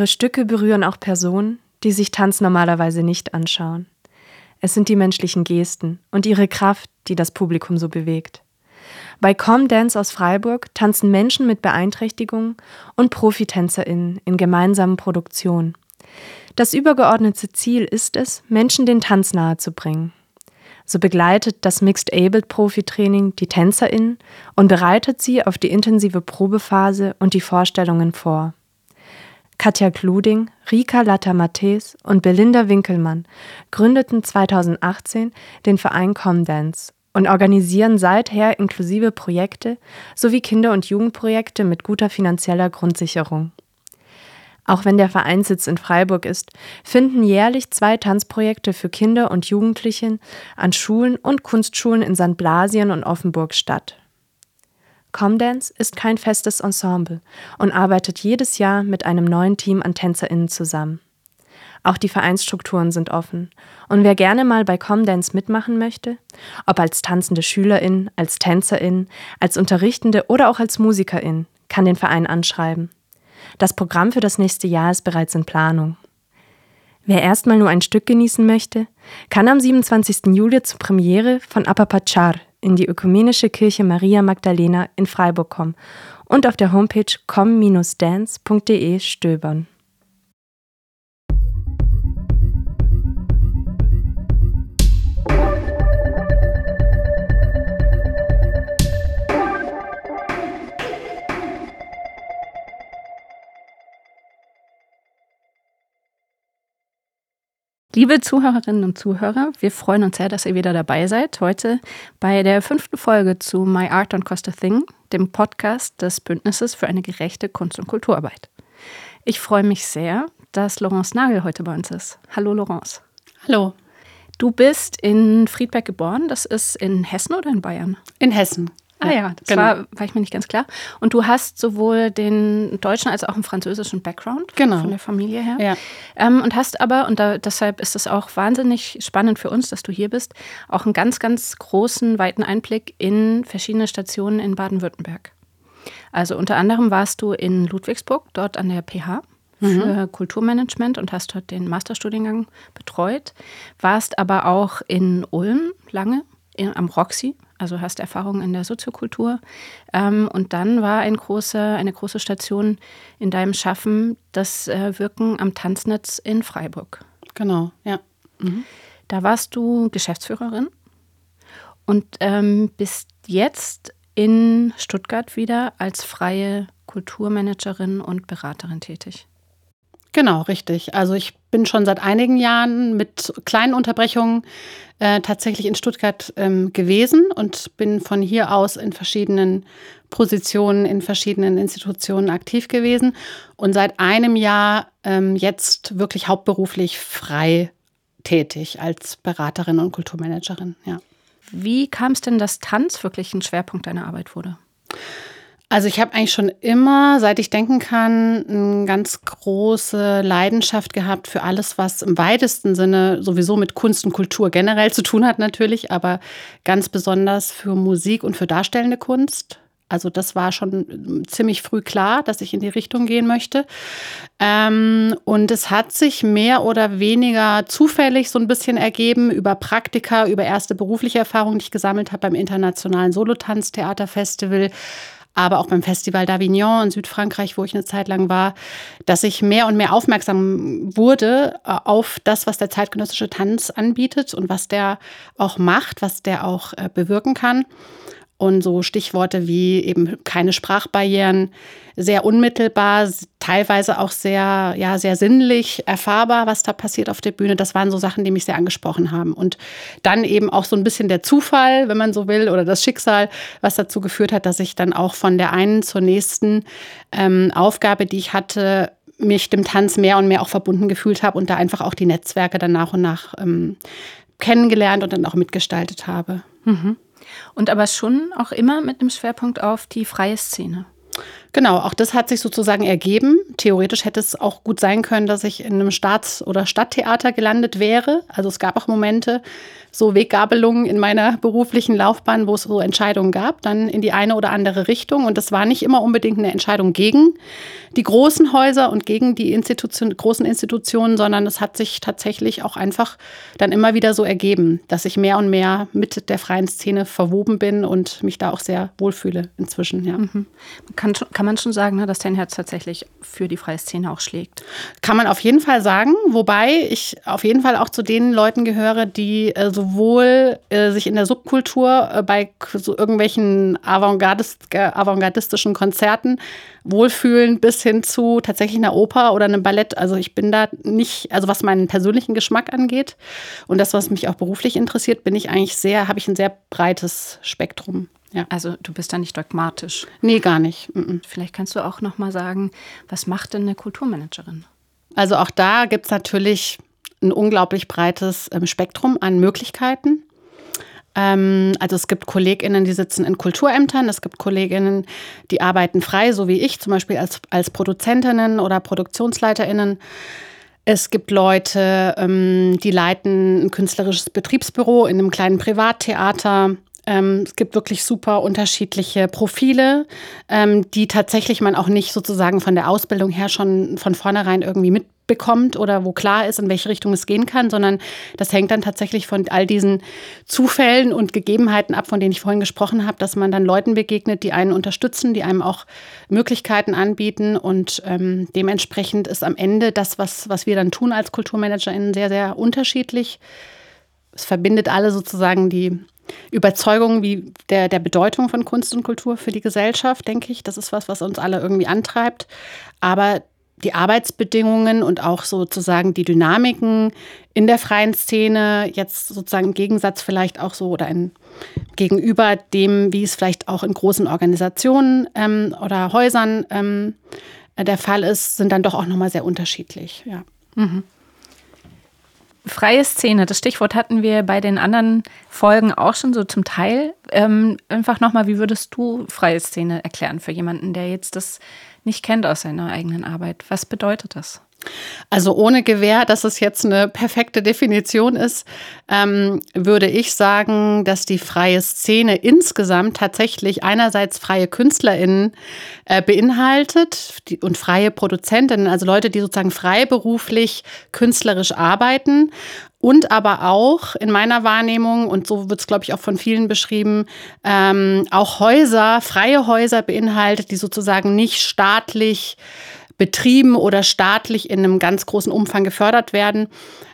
Ihre Stücke berühren auch Personen, die sich Tanz normalerweise nicht anschauen. Es sind die menschlichen Gesten und ihre Kraft, die das Publikum so bewegt. Bei Com Dance aus Freiburg tanzen Menschen mit Beeinträchtigungen und ProfitänzerInnen in gemeinsamen Produktionen. Das übergeordnete Ziel ist es, Menschen den Tanz nahezubringen. So begleitet das Mixed Abled Profi-Training die TänzerInnen und bereitet sie auf die intensive Probephase und die Vorstellungen vor. Katja Kluding, Rika Latter-Matthäus und Belinda Winkelmann gründeten 2018 den Verein Comdance und organisieren seither inklusive Projekte sowie Kinder- und Jugendprojekte mit guter finanzieller Grundsicherung. Auch wenn der Vereinssitz in Freiburg ist, finden jährlich zwei Tanzprojekte für Kinder und Jugendliche an Schulen und Kunstschulen in St. Blasien und Offenburg statt. Comdance ist kein festes Ensemble und arbeitet jedes Jahr mit einem neuen Team an TänzerInnen zusammen. Auch die Vereinsstrukturen sind offen. Und wer gerne mal bei Comdance mitmachen möchte, ob als tanzende Schülerin, als Tänzerin, als Unterrichtende oder auch als Musikerin, kann den Verein anschreiben. Das Programm für das nächste Jahr ist bereits in Planung. Wer erstmal nur ein Stück genießen möchte, kann am 27. Juli zur Premiere von Apapachar in die Ökumenische Kirche Maria Magdalena in Freiburg kommen und auf der Homepage com-dance.de stöbern. Liebe Zuhörerinnen und Zuhörer, wir freuen uns sehr, dass ihr wieder dabei seid. Heute bei der fünften Folge zu My Art Don't Cost a Thing, dem Podcast des Bündnisses für eine gerechte Kunst- und Kulturarbeit. Ich freue mich sehr, dass Laurence Nagel heute bei uns ist. Hallo Laurence. Hallo. Du bist in Friedberg geboren. Das ist in Hessen oder in Bayern? In Hessen. Ah ja, das genau. war, war ich mir nicht ganz klar. Und du hast sowohl den deutschen als auch einen französischen Background genau. von der Familie her. Ja. Ähm, und hast aber, und da, deshalb ist es auch wahnsinnig spannend für uns, dass du hier bist, auch einen ganz, ganz großen, weiten Einblick in verschiedene Stationen in Baden-Württemberg. Also unter anderem warst du in Ludwigsburg, dort an der PH für mhm. Kulturmanagement und hast dort den Masterstudiengang betreut. Warst aber auch in Ulm lange, in, am Roxy also hast Erfahrung in der Soziokultur. Ähm, und dann war ein große, eine große Station in deinem Schaffen das äh, Wirken am Tanznetz in Freiburg. Genau, ja. Mhm. Da warst du Geschäftsführerin und ähm, bist jetzt in Stuttgart wieder als freie Kulturmanagerin und Beraterin tätig. Genau, richtig. Also ich bin schon seit einigen Jahren mit kleinen Unterbrechungen äh, tatsächlich in Stuttgart ähm, gewesen und bin von hier aus in verschiedenen Positionen, in verschiedenen Institutionen aktiv gewesen und seit einem Jahr ähm, jetzt wirklich hauptberuflich frei tätig als Beraterin und Kulturmanagerin. Ja. Wie kam es denn, dass Tanz wirklich ein Schwerpunkt deiner Arbeit wurde? Also ich habe eigentlich schon immer, seit ich denken kann, eine ganz große Leidenschaft gehabt für alles, was im weitesten Sinne sowieso mit Kunst und Kultur generell zu tun hat natürlich, aber ganz besonders für Musik und für darstellende Kunst. Also das war schon ziemlich früh klar, dass ich in die Richtung gehen möchte. Ähm, und es hat sich mehr oder weniger zufällig so ein bisschen ergeben über Praktika, über erste berufliche Erfahrungen, die ich gesammelt habe beim Internationalen Solotanztheaterfestival aber auch beim Festival d'Avignon in Südfrankreich, wo ich eine Zeit lang war, dass ich mehr und mehr aufmerksam wurde äh, auf das, was der zeitgenössische Tanz anbietet und was der auch macht, was der auch äh, bewirken kann. Und so Stichworte wie eben keine Sprachbarrieren, sehr unmittelbar, teilweise auch sehr, ja, sehr sinnlich erfahrbar, was da passiert auf der Bühne. Das waren so Sachen, die mich sehr angesprochen haben. Und dann eben auch so ein bisschen der Zufall, wenn man so will, oder das Schicksal, was dazu geführt hat, dass ich dann auch von der einen zur nächsten ähm, Aufgabe, die ich hatte, mich dem Tanz mehr und mehr auch verbunden gefühlt habe und da einfach auch die Netzwerke dann nach und nach ähm, kennengelernt und dann auch mitgestaltet habe. Mhm. Und aber schon auch immer mit einem Schwerpunkt auf die freie Szene. Genau, auch das hat sich sozusagen ergeben. Theoretisch hätte es auch gut sein können, dass ich in einem Staats- oder Stadttheater gelandet wäre. Also es gab auch Momente, so Weggabelungen in meiner beruflichen Laufbahn, wo es so Entscheidungen gab, dann in die eine oder andere Richtung. Und das war nicht immer unbedingt eine Entscheidung gegen die großen Häuser und gegen die Institution, großen Institutionen, sondern es hat sich tatsächlich auch einfach dann immer wieder so ergeben, dass ich mehr und mehr mit der freien Szene verwoben bin und mich da auch sehr wohlfühle inzwischen. Ja. Mhm. Kann, kann man schon sagen, ne, dass dein Herz tatsächlich für die freie Szene auch schlägt? Kann man auf jeden Fall sagen, wobei ich auf jeden Fall auch zu den Leuten gehöre, die äh, sowohl äh, sich in der Subkultur äh, bei so irgendwelchen Avantgardist, avantgardistischen Konzerten wohlfühlen bis hin zu tatsächlich einer Oper oder einem Ballett. Also ich bin da nicht, also was meinen persönlichen Geschmack angeht und das, was mich auch beruflich interessiert, bin ich eigentlich sehr, habe ich ein sehr breites Spektrum. Ja. Also du bist da nicht dogmatisch. Nee, gar nicht. Vielleicht kannst du auch noch mal sagen, was macht denn eine Kulturmanagerin? Also auch da gibt es natürlich ein unglaublich breites ähm, Spektrum an Möglichkeiten. Ähm, also es gibt KollegInnen, die sitzen in Kulturämtern, es gibt KollegInnen, die arbeiten frei, so wie ich, zum Beispiel als, als Produzentinnen oder ProduktionsleiterInnen. Es gibt Leute, ähm, die leiten ein künstlerisches Betriebsbüro in einem kleinen Privattheater. Ähm, es gibt wirklich super unterschiedliche Profile, die tatsächlich man auch nicht sozusagen von der Ausbildung her schon von vornherein irgendwie mit bekommt oder wo klar ist, in welche Richtung es gehen kann, sondern das hängt dann tatsächlich von all diesen Zufällen und Gegebenheiten ab, von denen ich vorhin gesprochen habe, dass man dann Leuten begegnet, die einen unterstützen, die einem auch Möglichkeiten anbieten und ähm, dementsprechend ist am Ende das, was, was wir dann tun als KulturmanagerInnen, sehr, sehr unterschiedlich. Es verbindet alle sozusagen die Überzeugung wie der, der Bedeutung von Kunst und Kultur für die Gesellschaft, denke ich. Das ist was, was uns alle irgendwie antreibt. Aber die Arbeitsbedingungen und auch sozusagen die Dynamiken in der freien Szene, jetzt sozusagen im Gegensatz vielleicht auch so oder in, gegenüber dem, wie es vielleicht auch in großen Organisationen ähm, oder Häusern ähm, der Fall ist, sind dann doch auch nochmal sehr unterschiedlich. Ja. Mhm. Freie Szene, das Stichwort hatten wir bei den anderen Folgen auch schon so zum Teil. Ähm, einfach nochmal, wie würdest du freie Szene erklären für jemanden, der jetzt das nicht kennt aus seiner eigenen Arbeit. Was bedeutet das? Also ohne Gewähr, dass es jetzt eine perfekte Definition ist, ähm, würde ich sagen, dass die freie Szene insgesamt tatsächlich einerseits freie KünstlerInnen äh, beinhaltet und freie Produzentinnen, also Leute, die sozusagen freiberuflich künstlerisch arbeiten und aber auch in meiner Wahrnehmung, und so wird es, glaube ich, auch von vielen beschrieben, ähm, auch Häuser, freie Häuser beinhaltet, die sozusagen nicht staatlich betrieben oder staatlich in einem ganz großen Umfang gefördert werden,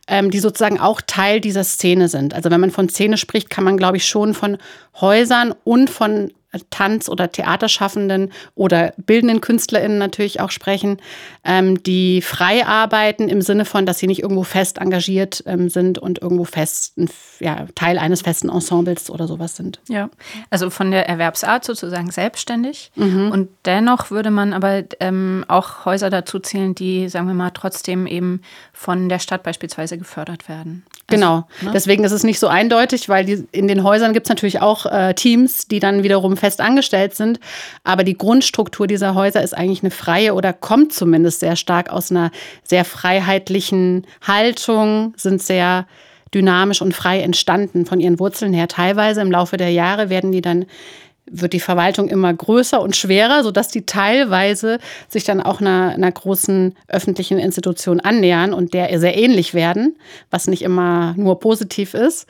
ähm, die sozusagen auch Teil dieser Szene sind. Also wenn man von Szene spricht, kann man, glaube ich, schon von Häusern und von Tanz- oder Theaterschaffenden oder bildenden KünstlerInnen natürlich auch sprechen, ähm, die frei arbeiten im Sinne von, dass sie nicht irgendwo fest engagiert ähm, sind und irgendwo fest ja, Teil eines festen Ensembles oder sowas sind. Ja, also von der Erwerbsart sozusagen selbstständig. Mhm. Und dennoch würde man aber ähm, auch Häuser dazu zählen, die, sagen wir mal, trotzdem eben von der Stadt beispielsweise gefördert werden. Also, genau. Ne? Deswegen ist es nicht so eindeutig, weil die, in den Häusern gibt es natürlich auch äh, Teams, die dann wiederum fest angestellt sind. Aber die Grundstruktur dieser Häuser ist eigentlich eine freie oder kommt zumindest sehr stark aus einer sehr freiheitlichen Haltung, sind sehr dynamisch und frei entstanden von ihren Wurzeln her. Teilweise im Laufe der Jahre werden die dann wird die Verwaltung immer größer und schwerer, sodass die teilweise sich dann auch einer, einer großen öffentlichen Institution annähern und der sehr ähnlich werden, was nicht immer nur positiv ist.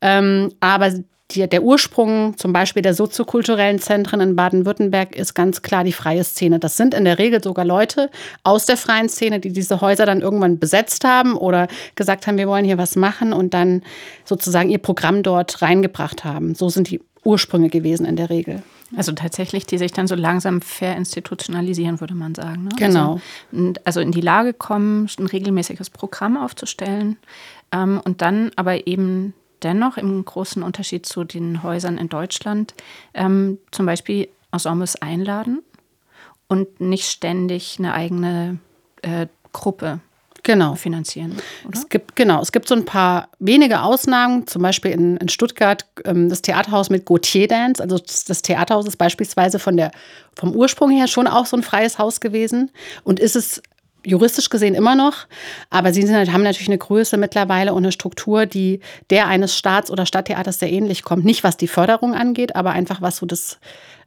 Ähm, aber die, der Ursprung zum Beispiel der soziokulturellen Zentren in Baden-Württemberg ist ganz klar die freie Szene. Das sind in der Regel sogar Leute aus der freien Szene, die diese Häuser dann irgendwann besetzt haben oder gesagt haben, wir wollen hier was machen und dann sozusagen ihr Programm dort reingebracht haben. So sind die Ursprünge gewesen in der Regel. Also tatsächlich, die sich dann so langsam verinstitutionalisieren, würde man sagen. Ne? Genau. Also, also, in die Lage kommen, ein regelmäßiges Programm aufzustellen ähm, und dann aber eben dennoch im großen Unterschied zu den Häusern in Deutschland ähm, zum Beispiel Ensembles einladen und nicht ständig eine eigene äh, Gruppe genau. finanzieren. Oder? Es gibt, genau, es gibt so ein paar wenige Ausnahmen, zum Beispiel in, in Stuttgart ähm, das Theaterhaus mit Gautier Dance. Also das, Theaterhaus ist beispielsweise von der, vom Ursprung her schon auch so ein freies Haus gewesen und ist es juristisch gesehen immer noch, aber sie sind, haben natürlich eine Größe mittlerweile und eine Struktur, die der eines Staats- oder Stadttheaters sehr ähnlich kommt. Nicht was die Förderung angeht, aber einfach was so das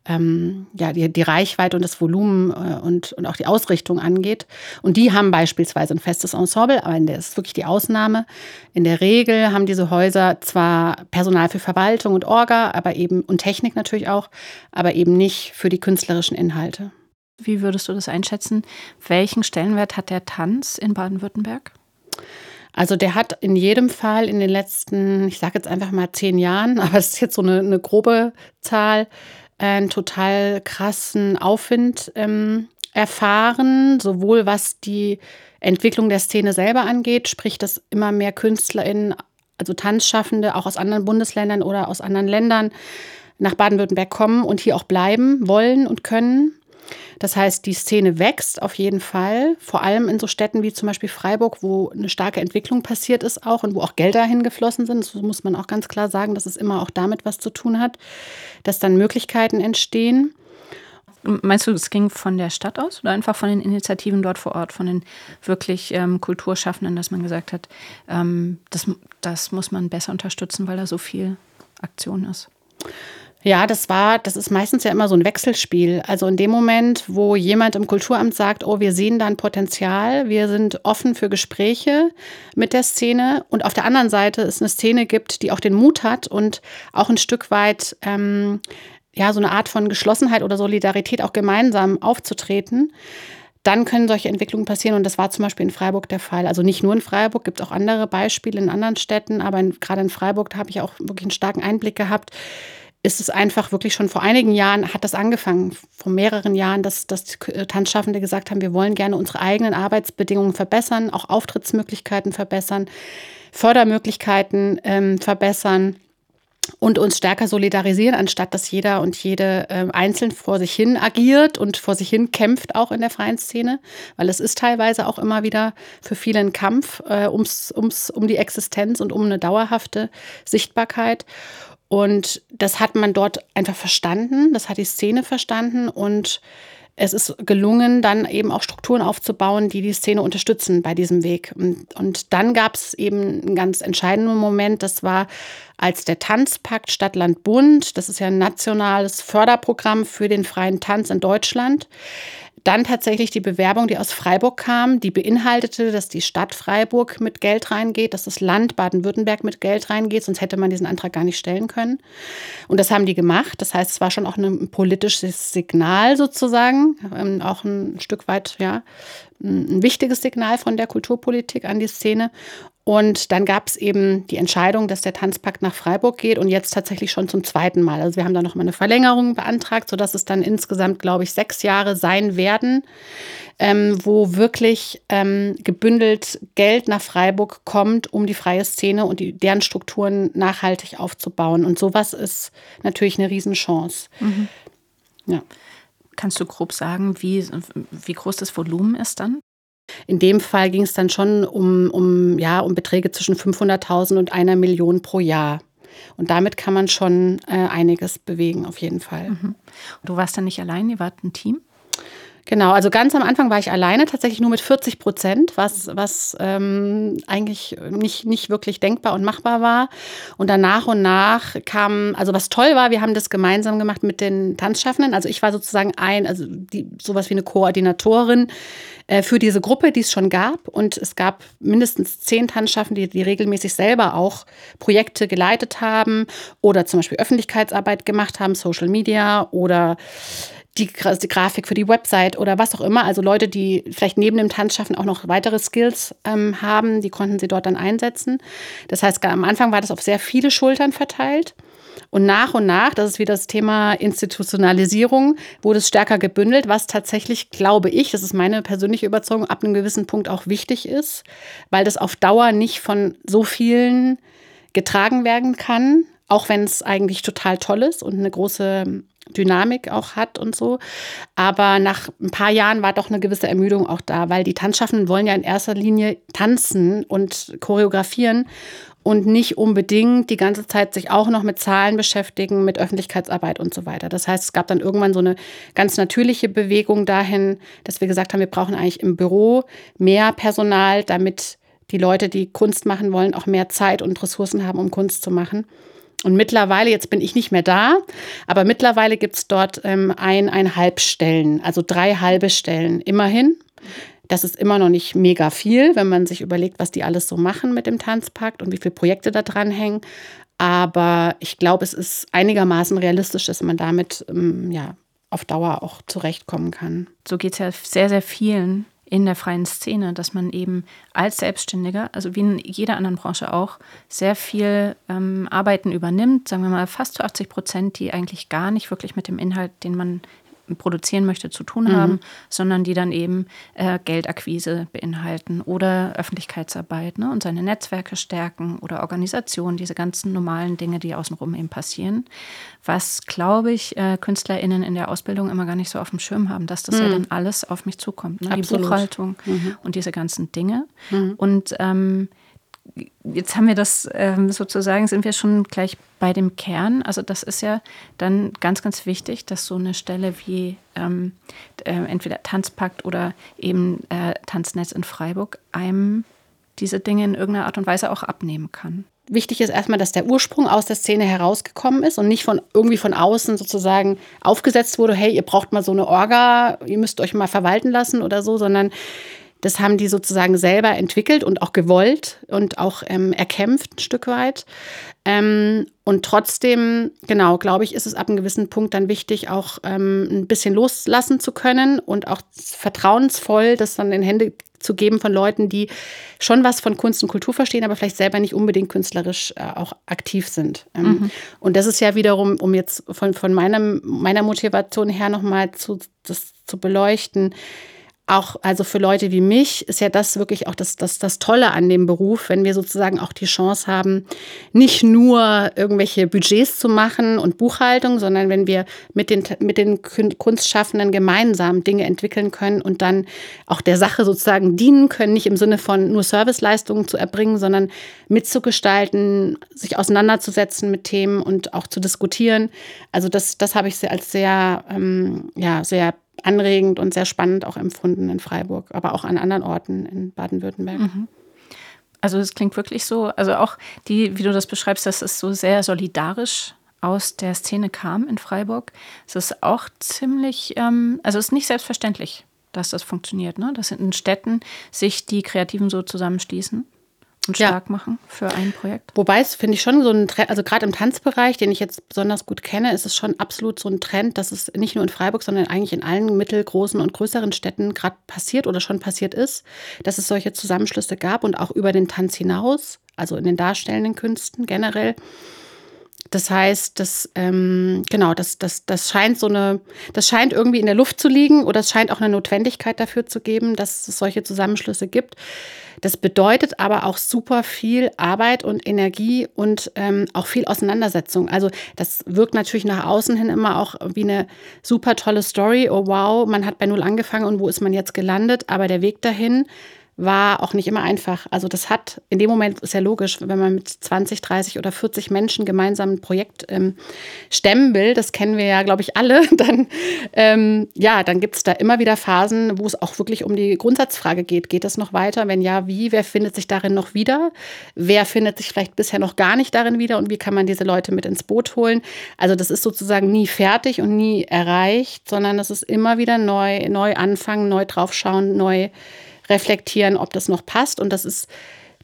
ähm, ja, die, die Reichweite und das Volumen äh, und, und auch die Ausrichtung angeht. Und die haben beispielsweise ein festes Ensemble, aber das ist wirklich die Ausnahme. In der Regel haben diese Häuser zwar Personal für Verwaltung und Orga, aber eben und Technik natürlich auch, aber eben nicht für die künstlerischen Inhalte. Wie würdest du das einschätzen? Welchen Stellenwert hat der Tanz in Baden-Württemberg? Also der hat in jedem Fall in den letzten, ich sage jetzt einfach mal zehn Jahren, aber es ist jetzt so eine, eine grobe Zahl, einen total krassen Aufwind ähm, erfahren, sowohl was die Entwicklung der Szene selber angeht, sprich, dass immer mehr KünstlerInnen, also Tanzschaffende, auch aus anderen Bundesländern oder aus anderen Ländern nach Baden-Württemberg kommen und hier auch bleiben wollen und können. Das heißt, die Szene wächst auf jeden Fall, vor allem in so Städten wie zum Beispiel Freiburg, wo eine starke Entwicklung passiert ist auch und wo auch Gelder hingeflossen sind. Das muss man auch ganz klar sagen, dass es immer auch damit was zu tun hat, dass dann Möglichkeiten entstehen. Meinst du, es ging von der Stadt aus oder einfach von den Initiativen dort vor Ort, von den wirklich ähm, Kulturschaffenden, dass man gesagt hat, ähm, das, das muss man besser unterstützen, weil da so viel Aktion ist? Ja, das war, das ist meistens ja immer so ein Wechselspiel. Also in dem Moment, wo jemand im Kulturamt sagt, oh, wir sehen da ein Potenzial, wir sind offen für Gespräche mit der Szene und auf der anderen Seite es eine Szene gibt, die auch den Mut hat und auch ein Stück weit ähm, ja so eine Art von Geschlossenheit oder Solidarität auch gemeinsam aufzutreten, dann können solche Entwicklungen passieren. Und das war zum Beispiel in Freiburg der Fall. Also nicht nur in Freiburg, gibt auch andere Beispiele in anderen Städten, aber in, gerade in Freiburg habe ich auch wirklich einen starken Einblick gehabt ist es einfach wirklich schon vor einigen Jahren hat das angefangen, vor mehreren Jahren, dass, dass Tanzschaffende gesagt haben, wir wollen gerne unsere eigenen Arbeitsbedingungen verbessern, auch Auftrittsmöglichkeiten verbessern, Fördermöglichkeiten ähm, verbessern und uns stärker solidarisieren, anstatt dass jeder und jede äh, einzeln vor sich hin agiert und vor sich hin kämpft, auch in der freien Szene, weil es ist teilweise auch immer wieder für viele ein Kampf äh, ums, ums, um die Existenz und um eine dauerhafte Sichtbarkeit. Und das hat man dort einfach verstanden, das hat die Szene verstanden und es ist gelungen, dann eben auch Strukturen aufzubauen, die die Szene unterstützen bei diesem Weg. Und, und dann gab es eben einen ganz entscheidenden Moment, das war, als der Tanzpakt Stadt-Land Bund, das ist ja ein nationales Förderprogramm für den freien Tanz in Deutschland, dann tatsächlich die Bewerbung, die aus Freiburg kam, die beinhaltete, dass die Stadt Freiburg mit Geld reingeht, dass das Land Baden-Württemberg mit Geld reingeht, sonst hätte man diesen Antrag gar nicht stellen können. Und das haben die gemacht. Das heißt, es war schon auch ein politisches Signal sozusagen, ähm, auch ein Stück weit, ja, ein wichtiges Signal von der Kulturpolitik an die Szene. Und dann gab es eben die Entscheidung, dass der Tanzpakt nach Freiburg geht und jetzt tatsächlich schon zum zweiten Mal. Also wir haben da noch mal eine Verlängerung beantragt, sodass es dann insgesamt, glaube ich, sechs Jahre sein werden, ähm, wo wirklich ähm, gebündelt Geld nach Freiburg kommt, um die freie Szene und die, deren Strukturen nachhaltig aufzubauen. Und sowas ist natürlich eine Riesenchance. Mhm. Ja. Kannst du grob sagen, wie, wie groß das Volumen ist dann? In dem Fall ging es dann schon um, um, ja, um Beträge zwischen 500.000 und einer Million pro Jahr. Und damit kann man schon äh, einiges bewegen, auf jeden Fall. Mhm. Du warst dann nicht allein, ihr wart ein Team? Genau, also ganz am Anfang war ich alleine, tatsächlich nur mit 40 Prozent, was, was ähm, eigentlich nicht, nicht wirklich denkbar und machbar war. Und dann nach und nach kam, also was toll war, wir haben das gemeinsam gemacht mit den Tanzschaffenden. Also ich war sozusagen ein, also die, sowas wie eine Koordinatorin äh, für diese Gruppe, die es schon gab. Und es gab mindestens zehn Tanzschaffende, die, die regelmäßig selber auch Projekte geleitet haben oder zum Beispiel Öffentlichkeitsarbeit gemacht haben, Social Media oder die, die, Grafik für die Website oder was auch immer. Also Leute, die vielleicht neben dem Tanzschaffen auch noch weitere Skills ähm, haben, die konnten sie dort dann einsetzen. Das heißt, am Anfang war das auf sehr viele Schultern verteilt. Und nach und nach, das ist wieder das Thema Institutionalisierung, wurde es stärker gebündelt, was tatsächlich, glaube ich, das ist meine persönliche Überzeugung, ab einem gewissen Punkt auch wichtig ist, weil das auf Dauer nicht von so vielen getragen werden kann, auch wenn es eigentlich total toll ist und eine große Dynamik auch hat und so. Aber nach ein paar Jahren war doch eine gewisse Ermüdung auch da, weil die Tanzschaffenden wollen ja in erster Linie tanzen und choreografieren und nicht unbedingt die ganze Zeit sich auch noch mit Zahlen beschäftigen, mit Öffentlichkeitsarbeit und so weiter. Das heißt, es gab dann irgendwann so eine ganz natürliche Bewegung dahin, dass wir gesagt haben, wir brauchen eigentlich im Büro mehr Personal, damit die Leute, die Kunst machen wollen, auch mehr Zeit und Ressourcen haben, um Kunst zu machen. Und mittlerweile, jetzt bin ich nicht mehr da, aber mittlerweile gibt es dort ähm, eineinhalb Stellen, also drei halbe Stellen immerhin. Das ist immer noch nicht mega viel, wenn man sich überlegt, was die alles so machen mit dem Tanzpakt und wie viele Projekte da dran hängen. Aber ich glaube, es ist einigermaßen realistisch, dass man damit ähm, ja, auf Dauer auch zurechtkommen kann. So geht es ja sehr, sehr vielen in der freien Szene, dass man eben als Selbstständiger, also wie in jeder anderen Branche auch, sehr viel ähm, Arbeiten übernimmt, sagen wir mal fast zu 80 Prozent, die eigentlich gar nicht wirklich mit dem Inhalt, den man produzieren möchte, zu tun haben, mhm. sondern die dann eben äh, Geldakquise beinhalten oder Öffentlichkeitsarbeit ne, und seine Netzwerke stärken oder Organisation, diese ganzen normalen Dinge, die außenrum eben passieren. Was, glaube ich, äh, KünstlerInnen in der Ausbildung immer gar nicht so auf dem Schirm haben, dass das mhm. ja dann alles auf mich zukommt. Ne? Die Buchhaltung mhm. und diese ganzen Dinge. Mhm. Und ähm, jetzt haben wir das ähm, sozusagen, sind wir schon gleich bei dem Kern. Also das ist ja dann ganz, ganz wichtig, dass so eine Stelle wie ähm, äh, entweder Tanzpakt oder eben äh, Tanznetz in Freiburg einem diese Dinge in irgendeiner Art und Weise auch abnehmen kann. Wichtig ist erstmal, dass der Ursprung aus der Szene herausgekommen ist und nicht von irgendwie von außen sozusagen aufgesetzt wurde, hey, ihr braucht mal so eine Orga, ihr müsst euch mal verwalten lassen oder so, sondern das haben die sozusagen selber entwickelt und auch gewollt und auch ähm, erkämpft ein Stück weit. Ähm, und trotzdem, genau, glaube ich, ist es ab einem gewissen Punkt dann wichtig, auch ähm, ein bisschen loslassen zu können und auch vertrauensvoll das dann in Hände zu geben von Leuten, die schon was von Kunst und Kultur verstehen, aber vielleicht selber nicht unbedingt künstlerisch äh, auch aktiv sind. Ähm, mhm. Und das ist ja wiederum, um jetzt von, von meinem, meiner Motivation her nochmal zu, das zu beleuchten, auch, also für Leute wie mich, ist ja das wirklich auch das, das, das Tolle an dem Beruf, wenn wir sozusagen auch die Chance haben, nicht nur irgendwelche Budgets zu machen und Buchhaltung, sondern wenn wir mit den, mit den Kunstschaffenden gemeinsam Dinge entwickeln können und dann auch der Sache sozusagen dienen können, nicht im Sinne von nur Serviceleistungen zu erbringen, sondern mitzugestalten, sich auseinanderzusetzen mit Themen und auch zu diskutieren. Also das, das habe ich als sehr, ähm, ja, sehr anregend und sehr spannend auch empfunden in Freiburg, aber auch an anderen Orten in Baden-Württemberg. Mhm. Also es klingt wirklich so, also auch die, wie du das beschreibst, dass es so sehr solidarisch aus der Szene kam in Freiburg. Es ist auch ziemlich, ähm, also es ist nicht selbstverständlich, dass das funktioniert, ne? dass in Städten sich die Kreativen so zusammenschließen und stark ja. machen für ein Projekt. Wobei es finde ich schon so ein Trend, also gerade im Tanzbereich, den ich jetzt besonders gut kenne, ist es schon absolut so ein Trend, dass es nicht nur in Freiburg, sondern eigentlich in allen mittelgroßen und größeren Städten gerade passiert oder schon passiert ist, dass es solche Zusammenschlüsse gab und auch über den Tanz hinaus, also in den darstellenden Künsten generell. Das heißt, das, ähm, genau, das, das, das scheint so eine, das scheint irgendwie in der Luft zu liegen oder es scheint auch eine Notwendigkeit dafür zu geben, dass es solche Zusammenschlüsse gibt. Das bedeutet aber auch super viel Arbeit und Energie und ähm, auch viel Auseinandersetzung. Also das wirkt natürlich nach außen hin immer auch wie eine super tolle Story. Oh wow, man hat bei Null angefangen und wo ist man jetzt gelandet? Aber der Weg dahin war auch nicht immer einfach. Also das hat, in dem Moment ist ja logisch, wenn man mit 20, 30 oder 40 Menschen gemeinsam ein Projekt ähm, stemmen will, das kennen wir ja, glaube ich, alle, dann, ähm, ja, dann gibt es da immer wieder Phasen, wo es auch wirklich um die Grundsatzfrage geht. Geht das noch weiter? Wenn ja, wie? Wer findet sich darin noch wieder? Wer findet sich vielleicht bisher noch gar nicht darin wieder? Und wie kann man diese Leute mit ins Boot holen? Also das ist sozusagen nie fertig und nie erreicht, sondern es ist immer wieder neu, neu anfangen, neu draufschauen, neu reflektieren, ob das noch passt. Und das ist,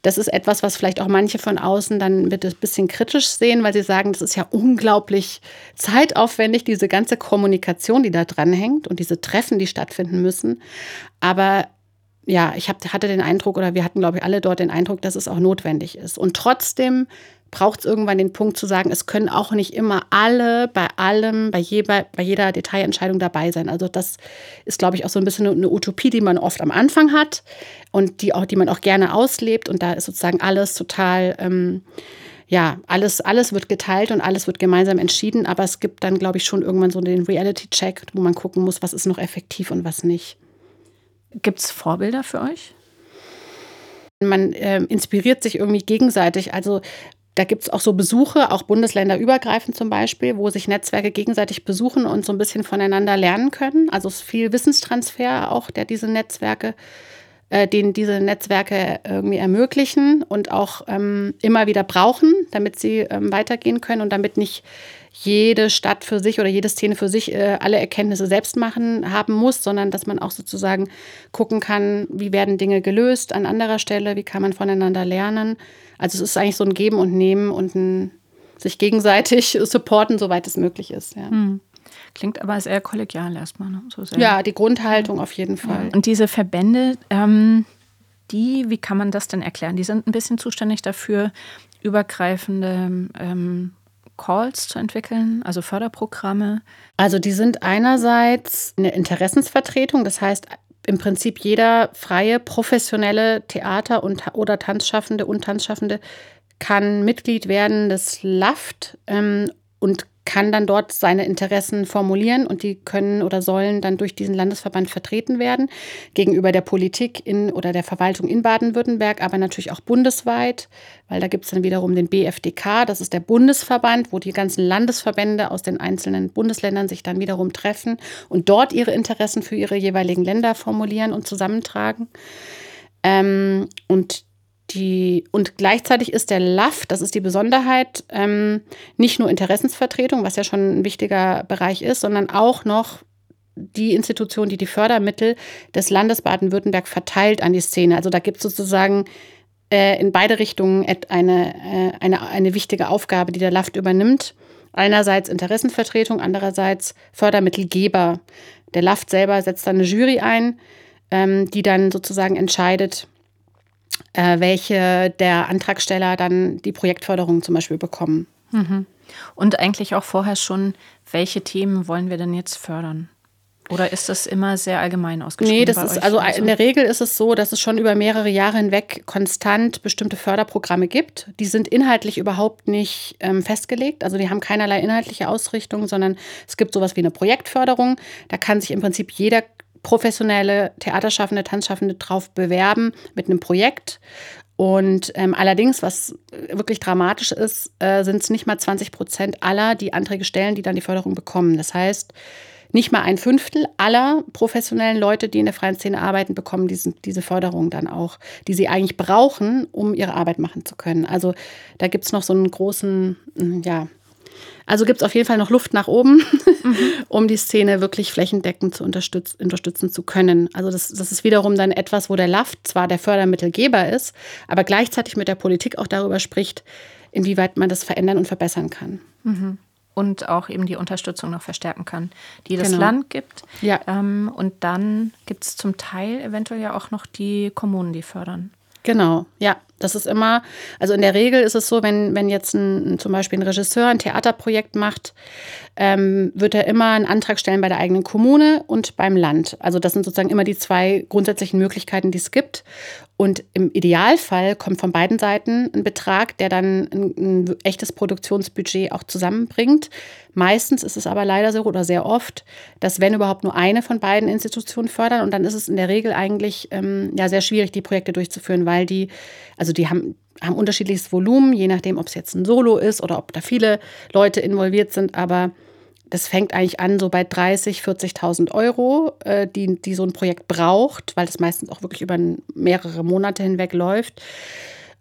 das ist etwas, was vielleicht auch manche von außen dann wird ein bisschen kritisch sehen, weil sie sagen, das ist ja unglaublich zeitaufwendig, diese ganze Kommunikation, die da dran hängt und diese Treffen, die stattfinden müssen. Aber ja, ich hab, hatte den Eindruck, oder wir hatten, glaube ich, alle dort den Eindruck, dass es auch notwendig ist. Und trotzdem braucht es irgendwann den Punkt zu sagen, es können auch nicht immer alle bei allem, bei, je, bei, jeder Detailentscheidung dabei sein. Also das ist, glaube ich, auch so ein bisschen eine, Utopie, die man oft am Anfang hat und die, auch, die man auch gerne auslebt. Und da ist sozusagen alles total, ähm, ja, alles, alles wird geteilt und alles wird gemeinsam entschieden, aber es gibt dann, glaube ich, schon irgendwann so den Reality-Check, wo man gucken muss, was ist noch effektiv und was nicht. Gibt es Vorbilder für euch? Man äh, inspiriert sich irgendwie gegenseitig. Also da gibt es auch so Besuche, auch bundesländerübergreifend zum Beispiel, wo sich Netzwerke gegenseitig besuchen und so ein bisschen voneinander lernen können. Also es ist viel Wissenstransfer auch, der diese Netzwerke, äh, den diese Netzwerke irgendwie ermöglichen und auch ähm, immer wieder brauchen, damit sie ähm, weitergehen können und damit nicht jede Stadt für sich oder jede Szene für sich äh, alle Erkenntnisse selbst machen haben muss, sondern dass man auch sozusagen gucken kann, wie werden Dinge gelöst an anderer Stelle, wie kann man voneinander lernen. Also es ist eigentlich so ein Geben und Nehmen und ein sich gegenseitig supporten, soweit es möglich ist. Ja. Hm. Klingt aber sehr kollegial erstmal. Ne? So ja, die Grundhaltung auf jeden Fall. Und diese Verbände, ähm, die, wie kann man das denn erklären? Die sind ein bisschen zuständig dafür, übergreifende ähm, Calls zu entwickeln, also Förderprogramme? Also die sind einerseits eine Interessensvertretung, das heißt im Prinzip jeder freie professionelle Theater- und, oder Tanzschaffende und Tanzschaffende kann Mitglied werden des LAFT ähm, und kann dann dort seine Interessen formulieren und die können oder sollen dann durch diesen Landesverband vertreten werden gegenüber der Politik in oder der Verwaltung in Baden-Württemberg, aber natürlich auch bundesweit, weil da gibt es dann wiederum den BFDK, das ist der Bundesverband, wo die ganzen Landesverbände aus den einzelnen Bundesländern sich dann wiederum treffen und dort ihre Interessen für ihre jeweiligen Länder formulieren und zusammentragen. Ähm, und die, und gleichzeitig ist der LAF, das ist die Besonderheit, ähm, nicht nur Interessensvertretung, was ja schon ein wichtiger Bereich ist, sondern auch noch die Institution, die die Fördermittel des Landes Baden-Württemberg verteilt an die Szene. Also da gibt es sozusagen äh, in beide Richtungen eine, äh, eine, eine wichtige Aufgabe, die der LAFT übernimmt. Einerseits Interessenvertretung, andererseits Fördermittelgeber. Der LAFT selber setzt dann eine Jury ein, ähm, die dann sozusagen entscheidet, äh, welche der Antragsteller dann die Projektförderung zum Beispiel bekommen. Mhm. Und eigentlich auch vorher schon, welche Themen wollen wir denn jetzt fördern? Oder ist das immer sehr allgemein ausgeschrieben? Nee, das ist, also in der Regel ist es so, dass es schon über mehrere Jahre hinweg konstant bestimmte Förderprogramme gibt. Die sind inhaltlich überhaupt nicht ähm, festgelegt. Also die haben keinerlei inhaltliche Ausrichtung, sondern es gibt sowas wie eine Projektförderung. Da kann sich im Prinzip jeder professionelle Theaterschaffende, Tanzschaffende drauf bewerben mit einem Projekt. Und ähm, allerdings, was wirklich dramatisch ist, äh, sind es nicht mal 20 Prozent aller, die Anträge stellen, die dann die Förderung bekommen. Das heißt, nicht mal ein Fünftel aller professionellen Leute, die in der freien Szene arbeiten, bekommen diesen, diese Förderung dann auch, die sie eigentlich brauchen, um ihre Arbeit machen zu können. Also da gibt es noch so einen großen, ja, also gibt es auf jeden Fall noch Luft nach oben, mhm. um die Szene wirklich flächendeckend zu unterstützen, unterstützen zu können. Also das, das ist wiederum dann etwas, wo der LAFT zwar der Fördermittelgeber ist, aber gleichzeitig mit der Politik auch darüber spricht, inwieweit man das verändern und verbessern kann. Mhm. Und auch eben die Unterstützung noch verstärken kann, die das genau. Land gibt. Ja. Ähm, und dann gibt es zum Teil eventuell ja auch noch die Kommunen, die fördern. Genau, ja. Das ist immer, also in der Regel ist es so, wenn, wenn jetzt ein, zum Beispiel ein Regisseur ein Theaterprojekt macht, ähm, wird er immer einen Antrag stellen bei der eigenen Kommune und beim Land. Also das sind sozusagen immer die zwei grundsätzlichen Möglichkeiten, die es gibt. Und im Idealfall kommt von beiden Seiten ein Betrag, der dann ein, ein, echtes Produktionsbudget auch zusammenbringt. Meistens ist es aber leider so oder sehr oft, dass wenn überhaupt nur eine von beiden Institutionen fördern und dann ist es in der Regel eigentlich ähm, ja sehr schwierig, die Projekte durchzuführen, weil die, also die haben haben unterschiedliches Volumen, je nachdem, ob es jetzt ein Solo ist oder ob da viele Leute involviert sind, aber das fängt eigentlich an so bei 30.000, 40.000 Euro, äh, die, die so ein Projekt braucht, weil das meistens auch wirklich über mehrere Monate hinweg läuft.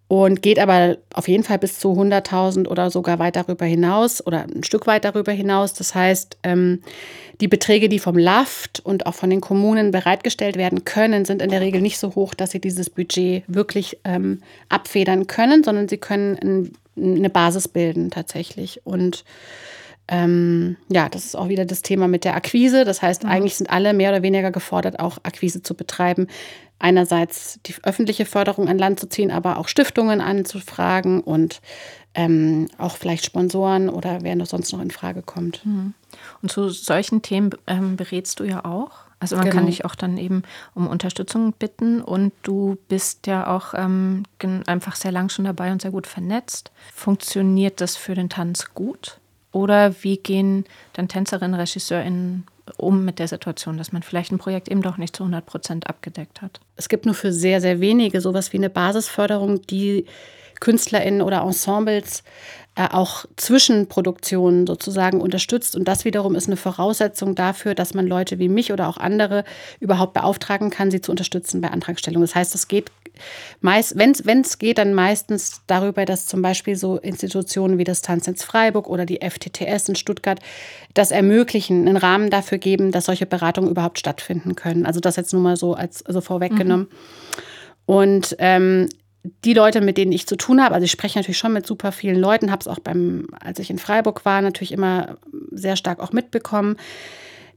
Und geht aber auf jeden Fall bis zu 100.000 oder sogar weit darüber hinaus oder ein Stück weit darüber hinaus. Das heißt, ähm, die Beträge, die vom LAFT und auch von den Kommunen bereitgestellt werden können, sind in der Regel nicht so hoch, dass sie dieses Budget wirklich ähm, abfedern können, sondern sie können ein, eine Basis bilden tatsächlich. Und ähm, ja, das ist auch wieder das Thema mit der Akquise. Das heißt, mhm. eigentlich sind alle mehr oder weniger gefordert, auch Akquise zu betreiben. Einerseits die öffentliche Förderung an Land zu ziehen, aber auch Stiftungen anzufragen und ähm, auch vielleicht Sponsoren oder wer noch sonst noch in Frage kommt. Mhm. Und zu solchen Themen ähm, berätst du ja auch. Also man genau. kann dich auch dann eben um Unterstützung bitten und du bist ja auch ähm, einfach sehr lang schon dabei und sehr gut vernetzt. Funktioniert das für den Tanz gut? Oder wie gehen dann Tänzerinnen, RegisseurInnen um mit der Situation, dass man vielleicht ein Projekt eben doch nicht zu 100 Prozent abgedeckt hat? Es gibt nur für sehr, sehr wenige sowas wie eine Basisförderung, die KünstlerInnen oder Ensembles äh, auch Zwischenproduktionen sozusagen unterstützt. Und das wiederum ist eine Voraussetzung dafür, dass man Leute wie mich oder auch andere überhaupt beauftragen kann, sie zu unterstützen bei Antragstellung. Das heißt, es geht meist, wenn es geht, dann meistens darüber, dass zum Beispiel so Institutionen wie das Tanzens Freiburg oder die FTTS in Stuttgart das ermöglichen, einen Rahmen dafür geben, dass solche Beratungen überhaupt stattfinden können. Also das jetzt nur mal so als also vorweggenommen. Mhm. Und ähm, die Leute, mit denen ich zu tun habe, also ich spreche natürlich schon mit super vielen Leuten, habe es auch beim, als ich in Freiburg war, natürlich immer sehr stark auch mitbekommen,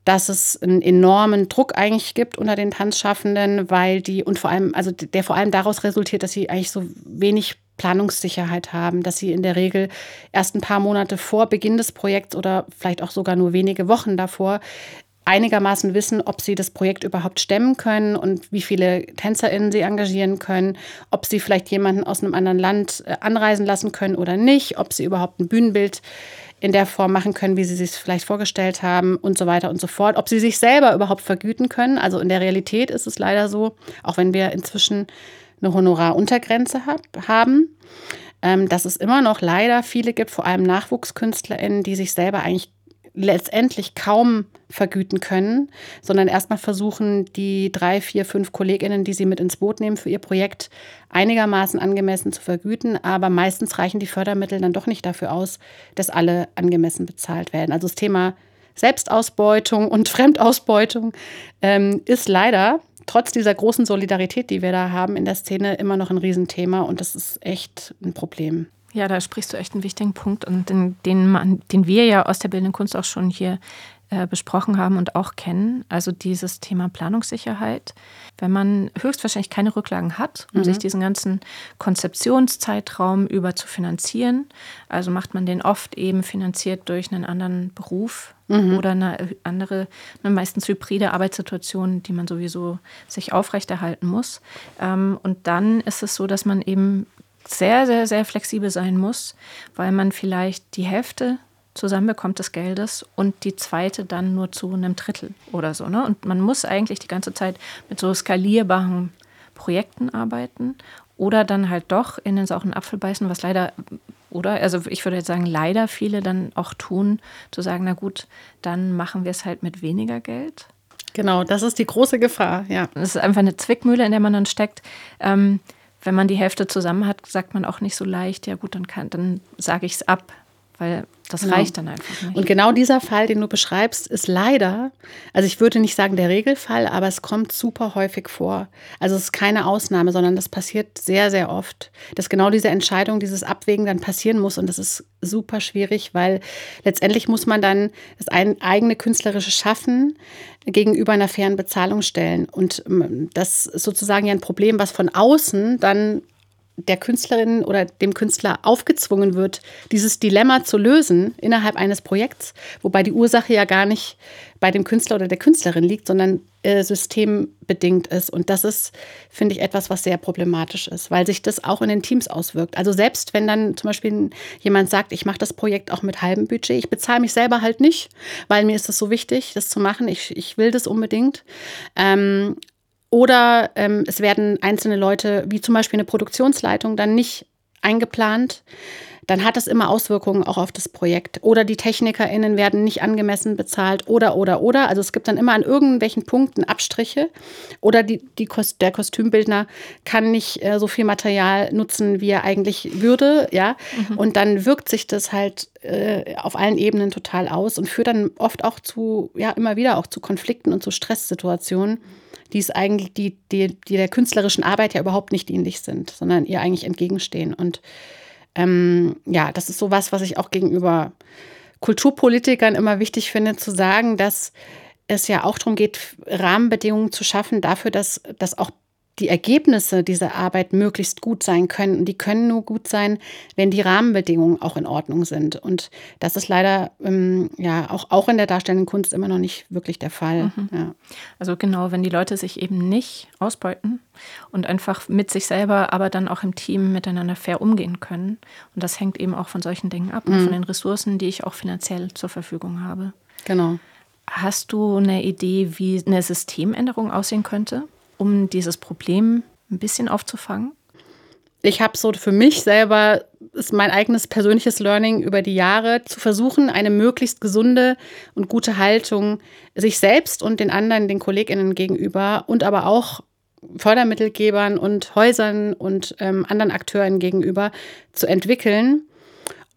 dass es einen enormen Druck eigentlich gibt unter den Tanzschaffenden, weil die und vor allem, also der vor allem daraus resultiert, dass sie eigentlich so wenig Planungssicherheit haben, dass sie in der Regel erst ein paar Monate vor Beginn des Projekts oder vielleicht auch sogar nur wenige Wochen davor einigermaßen wissen, ob sie das Projekt überhaupt stemmen können und wie viele TänzerInnen sie engagieren können, ob sie vielleicht jemanden aus einem anderen Land äh, anreisen lassen können oder nicht, ob sie überhaupt ein Bühnenbild in der Form machen können, wie sie sich vielleicht vorgestellt haben und so weiter und so fort. Ob sie sich selber überhaupt vergüten können. Also in der Realität ist es leider so, auch wenn wir inzwischen eine Honoraruntergrenze hab, haben, ähm, dass es immer noch leider viele gibt, vor allem NachwuchskünstlerInnen, die sich selber eigentlich letztendlich kaum vergüten können, sondern erstmal versuchen, die drei, vier, fünf Kolleginnen, die sie mit ins Boot nehmen für ihr Projekt, einigermaßen angemessen zu vergüten. Aber meistens reichen die Fördermittel dann doch nicht dafür aus, dass alle angemessen bezahlt werden. Also das Thema Selbstausbeutung und Fremdausbeutung ähm, ist leider trotz dieser großen Solidarität, die wir da haben in der Szene, immer noch ein Riesenthema und das ist echt ein Problem. Ja, da sprichst du echt einen wichtigen Punkt und den, den, man, den wir ja aus der bildenden Kunst auch schon hier äh, besprochen haben und auch kennen. Also dieses Thema Planungssicherheit. Wenn man höchstwahrscheinlich keine Rücklagen hat, um mhm. sich diesen ganzen Konzeptionszeitraum über zu finanzieren, also macht man den oft eben finanziert durch einen anderen Beruf mhm. oder eine andere, eine meistens hybride Arbeitssituation, die man sowieso sich aufrechterhalten muss. Ähm, und dann ist es so, dass man eben sehr, sehr, sehr flexibel sein muss, weil man vielleicht die Hälfte zusammenbekommt des Geldes und die zweite dann nur zu einem Drittel oder so. Ne? Und man muss eigentlich die ganze Zeit mit so skalierbaren Projekten arbeiten oder dann halt doch in den sauren Apfel beißen, was leider, oder? Also ich würde jetzt sagen, leider viele dann auch tun, zu sagen, na gut, dann machen wir es halt mit weniger Geld. Genau, das ist die große Gefahr, ja. Das ist einfach eine Zwickmühle, in der man dann steckt. Ähm, wenn man die Hälfte zusammen hat, sagt man auch nicht so leicht, ja gut, dann, dann sage ich es ab, weil das genau. reicht dann einfach nicht. Und genau dieser Fall, den du beschreibst, ist leider, also ich würde nicht sagen der Regelfall, aber es kommt super häufig vor. Also es ist keine Ausnahme, sondern das passiert sehr, sehr oft, dass genau diese Entscheidung, dieses Abwägen dann passieren muss. Und das ist super schwierig, weil letztendlich muss man dann das eigene künstlerische Schaffen gegenüber einer fairen Bezahlung stellen. Und ähm, das ist sozusagen ja ein Problem, was von außen dann der Künstlerin oder dem Künstler aufgezwungen wird, dieses Dilemma zu lösen innerhalb eines Projekts, wobei die Ursache ja gar nicht bei dem Künstler oder der Künstlerin liegt, sondern äh, systembedingt ist. Und das ist, finde ich, etwas, was sehr problematisch ist, weil sich das auch in den Teams auswirkt. Also selbst wenn dann zum Beispiel jemand sagt, ich mache das Projekt auch mit halbem Budget, ich bezahle mich selber halt nicht, weil mir ist das so wichtig, das zu machen, ich, ich will das unbedingt. Ähm, oder ähm, es werden einzelne Leute, wie zum Beispiel eine Produktionsleitung, dann nicht eingeplant. Dann hat das immer Auswirkungen auch auf das Projekt. Oder die TechnikerInnen werden nicht angemessen bezahlt. Oder, oder, oder. Also es gibt dann immer an irgendwelchen Punkten Abstriche. Oder die, die der Kostümbildner kann nicht äh, so viel Material nutzen, wie er eigentlich würde. Ja? Mhm. Und dann wirkt sich das halt äh, auf allen Ebenen total aus und führt dann oft auch zu, ja, immer wieder auch zu Konflikten und zu Stresssituationen die es eigentlich, die, die, die der künstlerischen Arbeit ja überhaupt nicht dienlich sind, sondern ihr eigentlich entgegenstehen. Und ähm, ja, das ist sowas, was ich auch gegenüber Kulturpolitikern immer wichtig finde, zu sagen, dass es ja auch darum geht, Rahmenbedingungen zu schaffen dafür, dass, dass auch die Ergebnisse dieser Arbeit möglichst gut sein können. Und die können nur gut sein, wenn die Rahmenbedingungen auch in Ordnung sind. Und das ist leider ähm, ja auch, auch in der darstellenden Kunst immer noch nicht wirklich der Fall. Mhm. Ja. Also genau, wenn die Leute sich eben nicht ausbeuten und einfach mit sich selber, aber dann auch im Team miteinander fair umgehen können. Und das hängt eben auch von solchen Dingen ab, mhm. von den Ressourcen, die ich auch finanziell zur Verfügung habe. Genau. Hast du eine Idee, wie eine Systemänderung aussehen könnte? Um dieses Problem ein bisschen aufzufangen? Ich habe so für mich selber, ist mein eigenes persönliches Learning über die Jahre, zu versuchen, eine möglichst gesunde und gute Haltung sich selbst und den anderen, den KollegInnen gegenüber und aber auch Fördermittelgebern und Häusern und ähm, anderen Akteuren gegenüber zu entwickeln.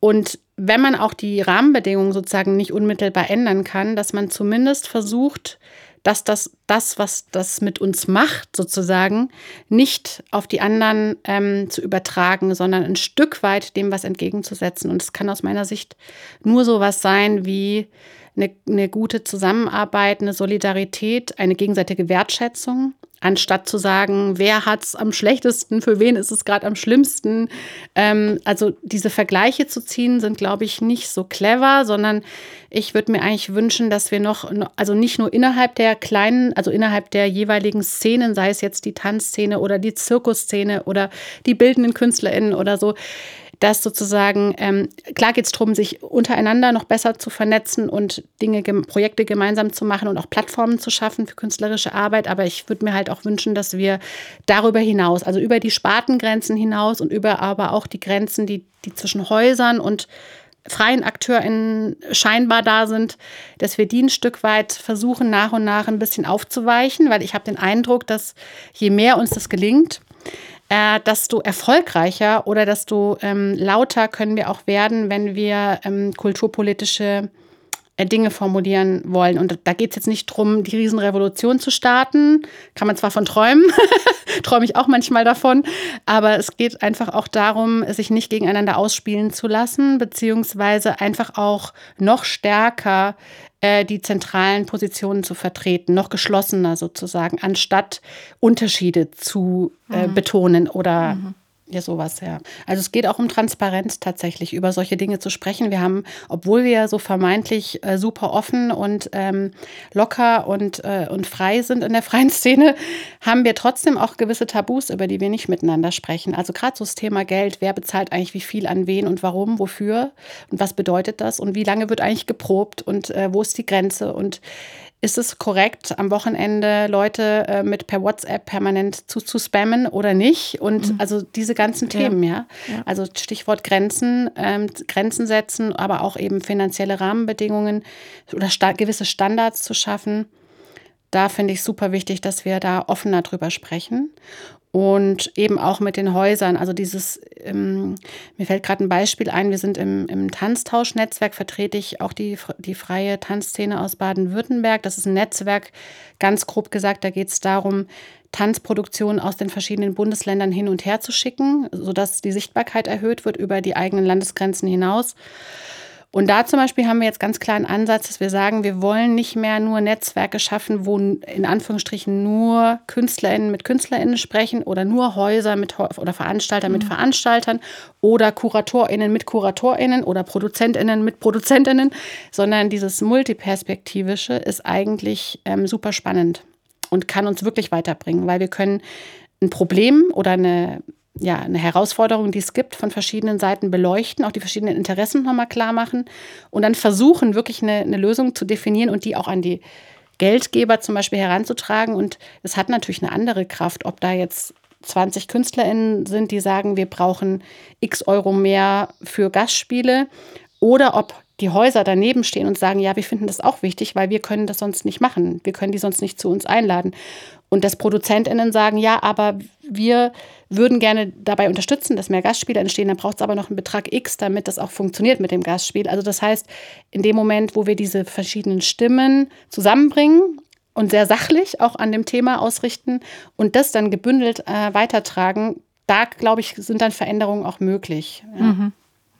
Und wenn man auch die Rahmenbedingungen sozusagen nicht unmittelbar ändern kann, dass man zumindest versucht, dass das, das, was das mit uns macht, sozusagen, nicht auf die anderen ähm, zu übertragen, sondern ein Stück weit dem was entgegenzusetzen. Und es kann aus meiner Sicht nur so was sein wie eine, eine gute Zusammenarbeit, eine Solidarität, eine gegenseitige Wertschätzung anstatt zu sagen, wer hat es am schlechtesten, für wen ist es gerade am schlimmsten. Ähm, also diese Vergleiche zu ziehen, sind, glaube ich, nicht so clever, sondern ich würde mir eigentlich wünschen, dass wir noch, also nicht nur innerhalb der kleinen, also innerhalb der jeweiligen Szenen, sei es jetzt die Tanzszene oder die Zirkusszene oder die bildenden KünstlerInnen oder so, dass sozusagen, ähm, klar geht es darum, sich untereinander noch besser zu vernetzen und Dinge, Projekte gemeinsam zu machen und auch Plattformen zu schaffen für künstlerische Arbeit. Aber ich würde mir halt auch wünschen, dass wir darüber hinaus, also über die Spartengrenzen hinaus und über aber auch die Grenzen, die, die zwischen Häusern und freien AkteurInnen scheinbar da sind, dass wir die ein Stück weit versuchen, nach und nach ein bisschen aufzuweichen, weil ich habe den Eindruck, dass je mehr uns das gelingt, äh, desto erfolgreicher oder desto ähm, lauter können wir auch werden, wenn wir ähm, kulturpolitische äh, Dinge formulieren wollen. Und da geht es jetzt nicht darum, die Riesenrevolution zu starten. Kann man zwar von träumen, träume ich auch manchmal davon, aber es geht einfach auch darum, sich nicht gegeneinander ausspielen zu lassen, beziehungsweise einfach auch noch stärker äh, die zentralen Positionen zu vertreten, noch geschlossener sozusagen, anstatt Unterschiede zu äh, mhm. betonen oder mhm. Ja, sowas, ja. Also es geht auch um Transparenz tatsächlich, über solche Dinge zu sprechen. Wir haben, obwohl wir so vermeintlich äh, super offen und ähm, locker und, äh, und frei sind in der freien Szene, haben wir trotzdem auch gewisse Tabus, über die wir nicht miteinander sprechen. Also gerade so das Thema Geld, wer bezahlt eigentlich wie viel an wen und warum, wofür und was bedeutet das und wie lange wird eigentlich geprobt und äh, wo ist die Grenze und ist es korrekt, am Wochenende Leute äh, mit per WhatsApp permanent zu, zu spammen oder nicht? Und mhm. also diese ganzen Themen, ja. ja. Also Stichwort Grenzen, ähm, Grenzen setzen, aber auch eben finanzielle Rahmenbedingungen oder sta gewisse Standards zu schaffen. Da finde ich super wichtig, dass wir da offener drüber sprechen und eben auch mit den Häusern. Also dieses, ähm, mir fällt gerade ein Beispiel ein, wir sind im, im Tanztauschnetzwerk, vertrete ich auch die, die freie Tanzszene aus Baden-Württemberg. Das ist ein Netzwerk, ganz grob gesagt, da geht es darum, Tanzproduktionen aus den verschiedenen Bundesländern hin und her zu schicken, sodass die Sichtbarkeit erhöht wird über die eigenen Landesgrenzen hinaus. Und da zum Beispiel haben wir jetzt ganz klar einen Ansatz, dass wir sagen, wir wollen nicht mehr nur Netzwerke schaffen, wo in Anführungsstrichen nur KünstlerInnen mit KünstlerInnen sprechen oder nur Häuser mit oder Veranstalter mhm. mit Veranstaltern oder KuratorInnen mit KuratorInnen oder ProduzentInnen mit ProduzentInnen, sondern dieses Multiperspektivische ist eigentlich ähm, super spannend und kann uns wirklich weiterbringen, weil wir können ein Problem oder eine ja, eine Herausforderung, die es gibt, von verschiedenen Seiten beleuchten, auch die verschiedenen Interessen nochmal klar machen und dann versuchen, wirklich eine, eine Lösung zu definieren und die auch an die Geldgeber zum Beispiel heranzutragen. Und es hat natürlich eine andere Kraft, ob da jetzt 20 KünstlerInnen sind, die sagen, wir brauchen x Euro mehr für Gastspiele oder ob die Häuser daneben stehen und sagen, ja, wir finden das auch wichtig, weil wir können das sonst nicht machen. Wir können die sonst nicht zu uns einladen. Und dass ProduzentInnen sagen, ja, aber wir würden gerne dabei unterstützen, dass mehr Gastspiele entstehen, dann braucht es aber noch einen Betrag X, damit das auch funktioniert mit dem Gastspiel. Also das heißt, in dem Moment, wo wir diese verschiedenen Stimmen zusammenbringen und sehr sachlich auch an dem Thema ausrichten und das dann gebündelt äh, weitertragen, da glaube ich, sind dann Veränderungen auch möglich. Ja. Mhm.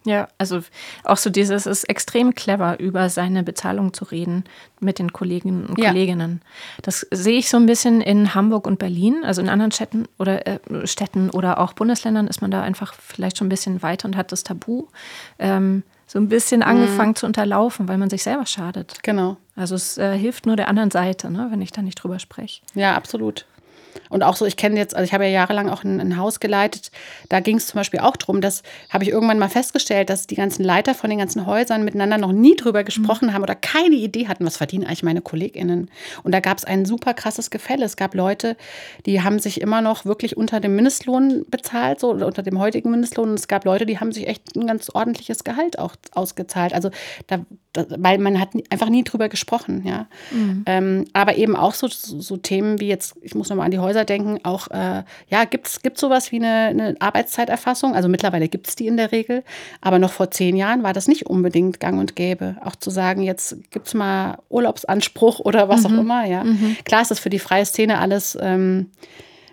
Ja, also auch so dieses, es ist extrem clever, über seine Bezahlung zu reden mit den Kolleginnen und ja. Kolleginnen. Das sehe ich so ein bisschen in Hamburg und Berlin, also in anderen Städten oder äh, Städten oder auch Bundesländern ist man da einfach vielleicht schon ein bisschen weiter und hat das Tabu ähm, so ein bisschen angefangen mhm. zu unterlaufen, weil man sich selber schadet. Genau. Also es äh, hilft nur der anderen Seite, ne, wenn ich da nicht drüber spreche. Ja, absolut. Und auch so, ich kenne jetzt, also ich habe ja jahrelang auch ein, ein Haus geleitet. Da ging es zum Beispiel auch darum, dass habe ich irgendwann mal festgestellt, dass die ganzen Leiter von den ganzen Häusern miteinander noch nie drüber gesprochen mhm. haben oder keine Idee hatten, was verdienen eigentlich meine KollegInnen. Und da gab es ein super krasses Gefälle. Es gab Leute, die haben sich immer noch wirklich unter dem Mindestlohn bezahlt, so oder unter dem heutigen Mindestlohn. Und es gab Leute, die haben sich echt ein ganz ordentliches Gehalt auch ausgezahlt. Also da, da weil man hat einfach nie drüber gesprochen, ja. Mhm. Ähm, aber eben auch so, so, Themen wie jetzt, ich muss nochmal an die Häuser denken, auch, äh, ja, gibt es sowas wie eine, eine Arbeitszeiterfassung? Also mittlerweile gibt es die in der Regel, aber noch vor zehn Jahren war das nicht unbedingt gang und gäbe. Auch zu sagen, jetzt gibt es mal Urlaubsanspruch oder was mhm. auch immer, ja. Mhm. Klar ist das für die freie Szene alles. Ähm,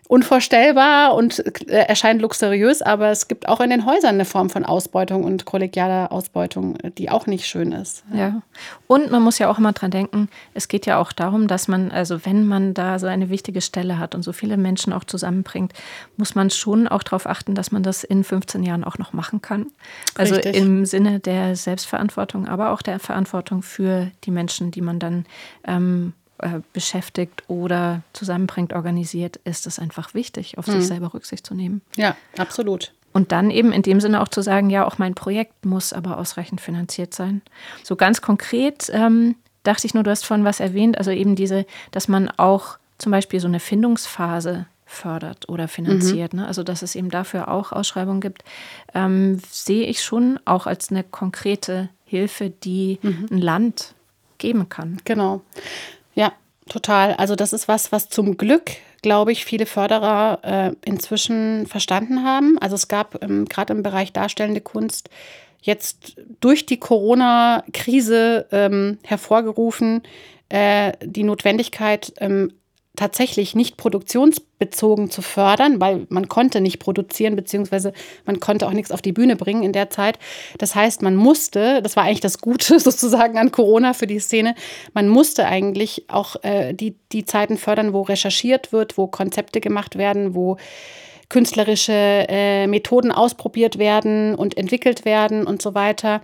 unvorstellbar und äh, erscheint luxuriös, aber es gibt auch in den Häusern eine Form von Ausbeutung und kollegialer Ausbeutung, die auch nicht schön ist. Ja. Und man muss ja auch immer dran denken, es geht ja auch darum, dass man, also wenn man da so eine wichtige Stelle hat und so viele Menschen auch zusammenbringt, muss man schon auch darauf achten, dass man das in 15 Jahren auch noch machen kann. Also Richtig. im Sinne der Selbstverantwortung, aber auch der Verantwortung für die Menschen, die man dann ähm, äh, beschäftigt oder zusammenbringt, organisiert, ist es einfach wichtig, auf mhm. sich selber Rücksicht zu nehmen. Ja, absolut. Und dann eben in dem Sinne auch zu sagen, ja, auch mein Projekt muss aber ausreichend finanziert sein. So ganz konkret ähm, dachte ich nur, du hast vorhin was erwähnt, also eben diese, dass man auch zum Beispiel so eine Findungsphase fördert oder finanziert. Mhm. Ne? Also dass es eben dafür auch Ausschreibungen gibt, ähm, sehe ich schon auch als eine konkrete Hilfe, die mhm. ein Land geben kann. Genau. Total. Also das ist was, was zum Glück, glaube ich, viele Förderer äh, inzwischen verstanden haben. Also es gab ähm, gerade im Bereich darstellende Kunst jetzt durch die Corona-Krise ähm, hervorgerufen, äh, die Notwendigkeit, ähm, tatsächlich nicht produktionsbezogen zu fördern, weil man konnte nicht produzieren, beziehungsweise man konnte auch nichts auf die Bühne bringen in der Zeit. Das heißt, man musste, das war eigentlich das Gute sozusagen an Corona für die Szene, man musste eigentlich auch äh, die, die Zeiten fördern, wo recherchiert wird, wo Konzepte gemacht werden, wo künstlerische äh, Methoden ausprobiert werden und entwickelt werden und so weiter.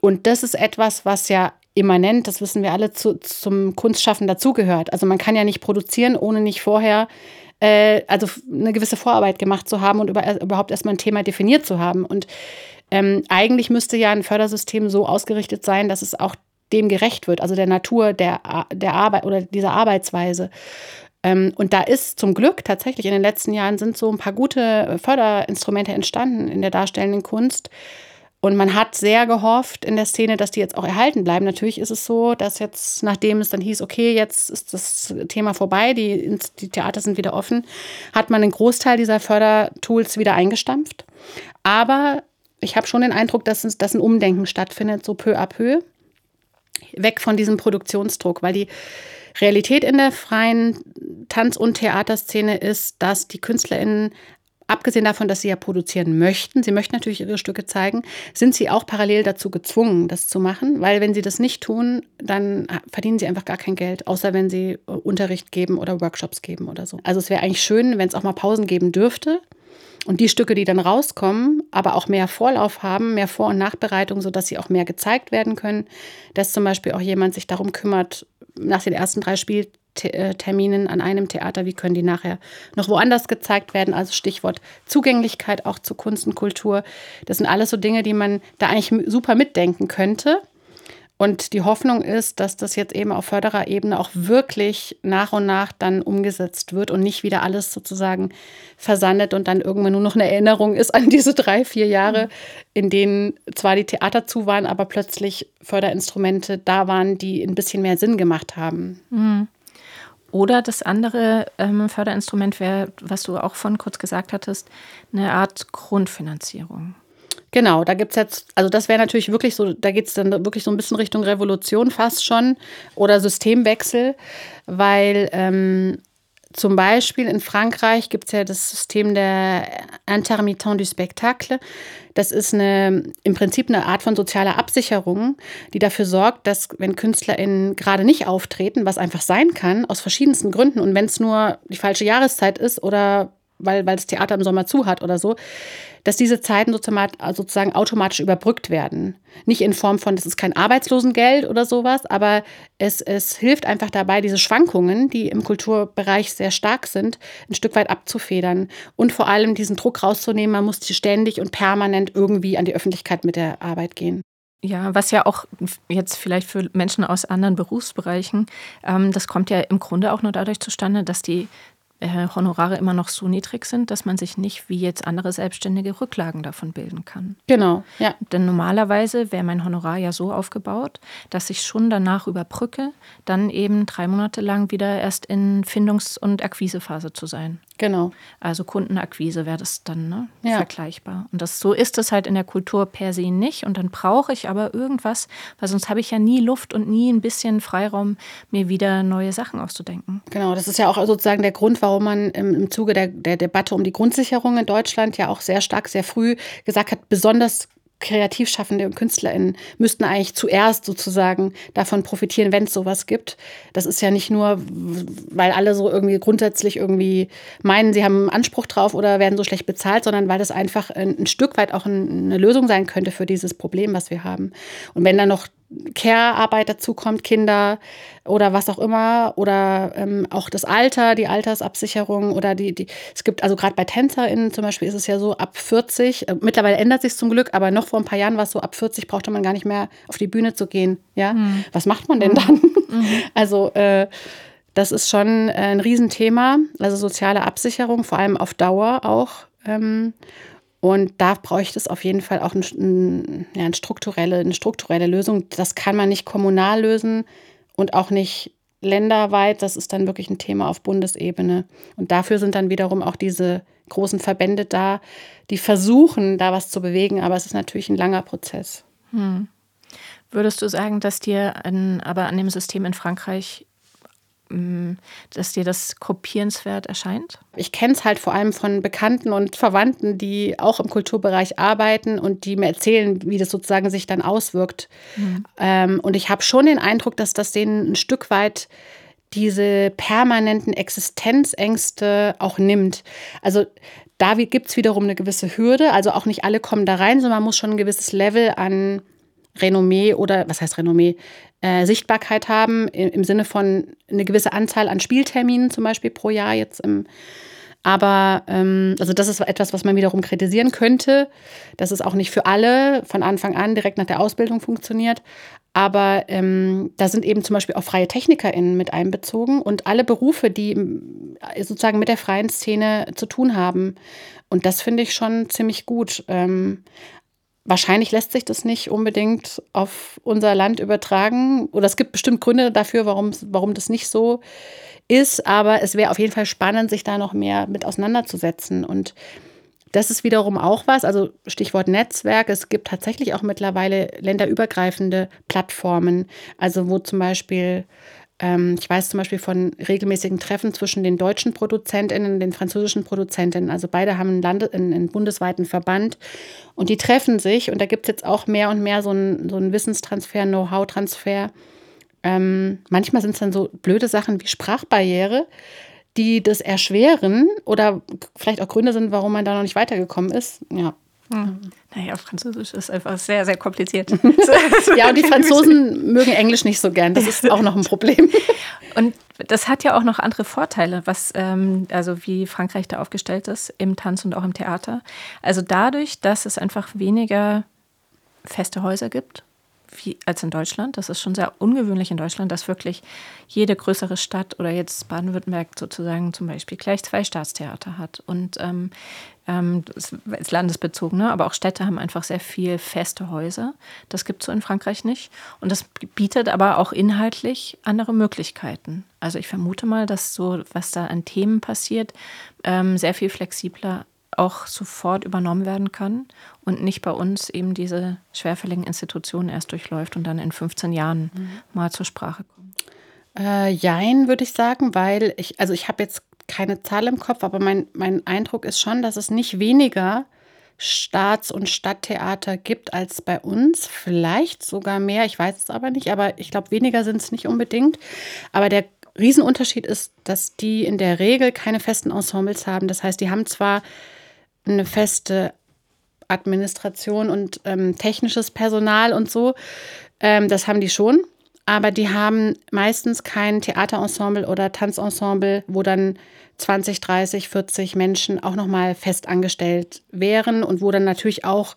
Und das ist etwas, was ja immanent, das wissen wir alle, zu, zum Kunstschaffen dazugehört. Also man kann ja nicht produzieren, ohne nicht vorher äh, also eine gewisse Vorarbeit gemacht zu haben und über, äh, überhaupt erstmal ein Thema definiert zu haben. Und ähm, eigentlich müsste ja ein Fördersystem so ausgerichtet sein, dass es auch dem gerecht wird, also der Natur der, der Arbeit oder dieser Arbeitsweise. Ähm, und da ist zum Glück tatsächlich in den letzten Jahren sind so ein paar gute Förderinstrumente entstanden in der darstellenden Kunst, und man hat sehr gehofft in der Szene, dass die jetzt auch erhalten bleiben. Natürlich ist es so, dass jetzt, nachdem es dann hieß, okay, jetzt ist das Thema vorbei, die, die Theater sind wieder offen, hat man einen Großteil dieser Fördertools wieder eingestampft. Aber ich habe schon den Eindruck, dass, es, dass ein Umdenken stattfindet, so peu à peu. Weg von diesem Produktionsdruck, weil die Realität in der freien Tanz- und Theaterszene ist, dass die KünstlerInnen abgesehen davon, dass sie ja produzieren möchten, sie möchten natürlich ihre Stücke zeigen, sind sie auch parallel dazu gezwungen, das zu machen, weil wenn sie das nicht tun, dann verdienen sie einfach gar kein Geld, außer wenn sie äh, Unterricht geben oder Workshops geben oder so. Also es wäre eigentlich schön, wenn es auch mal Pausen geben dürfte. Und die Stücke, die dann rauskommen, aber auch mehr Vorlauf haben, mehr Vor- und Nachbereitung, sodass sie auch mehr gezeigt werden können, dass zum Beispiel auch jemand sich darum kümmert, nach den ersten drei Spiel äh, Terminen an einem Theater, wie können die nachher noch woanders gezeigt werden. Also Stichwort Zugänglichkeit auch zu Kunst und Kultur. Das sind alles so Dinge, die man da eigentlich super mitdenken könnte. Und die Hoffnung ist, dass das jetzt eben auf Fördererebene auch wirklich nach und nach dann umgesetzt wird und nicht wieder alles sozusagen versandet und dann irgendwann nur noch eine Erinnerung ist an diese drei, vier Jahre, in denen zwar die Theater zu waren, aber plötzlich Förderinstrumente da waren, die ein bisschen mehr Sinn gemacht haben. Mhm. Oder das andere ähm, Förderinstrument wäre, was du auch von kurz gesagt hattest, eine Art Grundfinanzierung. Genau, da gibt es jetzt, also das wäre natürlich wirklich so, da geht es dann wirklich so ein bisschen Richtung Revolution fast schon oder Systemwechsel, weil ähm, zum Beispiel in Frankreich gibt es ja das System der Intermittent du Spectacle. Das ist eine, im Prinzip eine Art von sozialer Absicherung, die dafür sorgt, dass wenn KünstlerInnen gerade nicht auftreten, was einfach sein kann, aus verschiedensten Gründen, und wenn es nur die falsche Jahreszeit ist oder weil, weil das Theater im Sommer zu hat oder so, dass diese Zeiten sozusagen automatisch überbrückt werden. Nicht in Form von, das ist kein Arbeitslosengeld oder sowas, aber es, es hilft einfach dabei, diese Schwankungen, die im Kulturbereich sehr stark sind, ein Stück weit abzufedern und vor allem diesen Druck rauszunehmen, man muss ständig und permanent irgendwie an die Öffentlichkeit mit der Arbeit gehen. Ja, was ja auch jetzt vielleicht für Menschen aus anderen Berufsbereichen, ähm, das kommt ja im Grunde auch nur dadurch zustande, dass die äh, Honorare immer noch so niedrig sind, dass man sich nicht wie jetzt andere Selbstständige Rücklagen davon bilden kann. Genau, ja. Denn normalerweise wäre mein Honorar ja so aufgebaut, dass ich schon danach überbrücke, dann eben drei Monate lang wieder erst in Findungs- und Akquisephase zu sein. Genau. Also Kundenakquise wäre das dann ne? ja. vergleichbar. Und das, so ist es halt in der Kultur per se nicht. Und dann brauche ich aber irgendwas, weil sonst habe ich ja nie Luft und nie ein bisschen Freiraum, mir wieder neue Sachen auszudenken. Genau, das ist ja auch sozusagen der Grund, warum man im, im Zuge der, der Debatte um die Grundsicherung in Deutschland ja auch sehr stark, sehr früh gesagt hat, besonders Kreativschaffende und KünstlerInnen müssten eigentlich zuerst sozusagen davon profitieren, wenn es sowas gibt. Das ist ja nicht nur, weil alle so irgendwie grundsätzlich irgendwie meinen, sie haben Anspruch drauf oder werden so schlecht bezahlt, sondern weil das einfach ein, ein Stück weit auch eine Lösung sein könnte für dieses Problem, was wir haben. Und wenn dann noch Care-Arbeit dazukommt, Kinder oder was auch immer, oder ähm, auch das Alter, die Altersabsicherung oder die, die es gibt, also gerade bei TänzerInnen zum Beispiel ist es ja so ab 40, äh, mittlerweile ändert sich zum Glück, aber noch vor ein paar Jahren war es so, ab 40 brauchte man gar nicht mehr auf die Bühne zu gehen. Ja, mhm. was macht man denn dann? Mhm. Also, äh, das ist schon äh, ein Riesenthema, also soziale Absicherung, vor allem auf Dauer auch. Ähm, und da bräuchte es auf jeden Fall auch ein, ein, ja, eine, strukturelle, eine strukturelle Lösung. Das kann man nicht kommunal lösen und auch nicht länderweit. Das ist dann wirklich ein Thema auf Bundesebene. Und dafür sind dann wiederum auch diese großen Verbände da, die versuchen, da was zu bewegen. Aber es ist natürlich ein langer Prozess. Hm. Würdest du sagen, dass dir an, aber an dem System in Frankreich dass dir das kopierenswert erscheint? Ich kenne es halt vor allem von Bekannten und Verwandten, die auch im Kulturbereich arbeiten und die mir erzählen, wie das sozusagen sich dann auswirkt. Mhm. Ähm, und ich habe schon den Eindruck, dass das denen ein Stück weit diese permanenten Existenzängste auch nimmt. Also da gibt es wiederum eine gewisse Hürde. Also auch nicht alle kommen da rein, sondern man muss schon ein gewisses Level an Renommee oder was heißt Renommee? Äh, Sichtbarkeit haben im, Sinne von eine gewisse Anzahl an Spielterminen zum Beispiel pro Jahr jetzt im aber ähm, also das ist etwas, was man wiederum kritisieren könnte, dass es auch nicht für alle von Anfang an direkt nach der Ausbildung funktioniert. Aber ähm, da sind eben zum Beispiel auch freie TechnikerInnen mit einbezogen und alle Berufe, die sozusagen mit der freien Szene zu tun haben. Und das finde ich schon ziemlich gut. Ähm, Wahrscheinlich lässt sich das nicht unbedingt auf unser Land übertragen. Oder es gibt bestimmt Gründe dafür, warum, warum das nicht so ist. Aber es wäre auf jeden Fall spannend, sich da noch mehr mit auseinanderzusetzen. Und das ist wiederum auch was, also Stichwort Netzwerk. Es gibt tatsächlich auch mittlerweile länderübergreifende Plattformen, also wo zum Beispiel ich weiß zum Beispiel von regelmäßigen Treffen zwischen den deutschen ProduzentInnen und den französischen Produzentinnen. Also beide haben einen, Lande-, einen bundesweiten Verband und die treffen sich und da gibt es jetzt auch mehr und mehr so einen, so einen Wissenstransfer, Know-how-Transfer. Ähm, manchmal sind es dann so blöde Sachen wie Sprachbarriere, die das erschweren oder vielleicht auch Gründe sind, warum man da noch nicht weitergekommen ist. Ja. Hm. Naja, Französisch ist einfach sehr, sehr kompliziert. ja, und die Franzosen mögen Englisch nicht so gern. Das ist auch noch ein Problem. Und das hat ja auch noch andere Vorteile, was, ähm, also wie Frankreich da aufgestellt ist, im Tanz und auch im Theater. Also dadurch, dass es einfach weniger feste Häuser gibt, wie, als in Deutschland. Das ist schon sehr ungewöhnlich in Deutschland, dass wirklich jede größere Stadt oder jetzt Baden-Württemberg sozusagen zum Beispiel gleich zwei Staatstheater hat. Und ähm, ähm, das ist landesbezogen, ne? aber auch Städte haben einfach sehr viel feste Häuser. Das gibt es so in Frankreich nicht. Und das bietet aber auch inhaltlich andere Möglichkeiten. Also ich vermute mal, dass so, was da an Themen passiert, ähm, sehr viel flexibler auch sofort übernommen werden kann und nicht bei uns eben diese schwerfälligen Institutionen erst durchläuft und dann in 15 Jahren mhm. mal zur Sprache kommt. Äh, jein, würde ich sagen, weil ich, also ich habe jetzt keine Zahl im Kopf, aber mein, mein Eindruck ist schon, dass es nicht weniger Staats- und Stadttheater gibt als bei uns. Vielleicht sogar mehr, ich weiß es aber nicht, aber ich glaube, weniger sind es nicht unbedingt. Aber der Riesenunterschied ist, dass die in der Regel keine festen Ensembles haben. Das heißt, die haben zwar eine feste Administration und ähm, technisches Personal und so, ähm, das haben die schon, aber die haben meistens kein Theaterensemble oder Tanzensemble, wo dann 20, 30, 40 Menschen auch nochmal fest angestellt wären und wo dann natürlich auch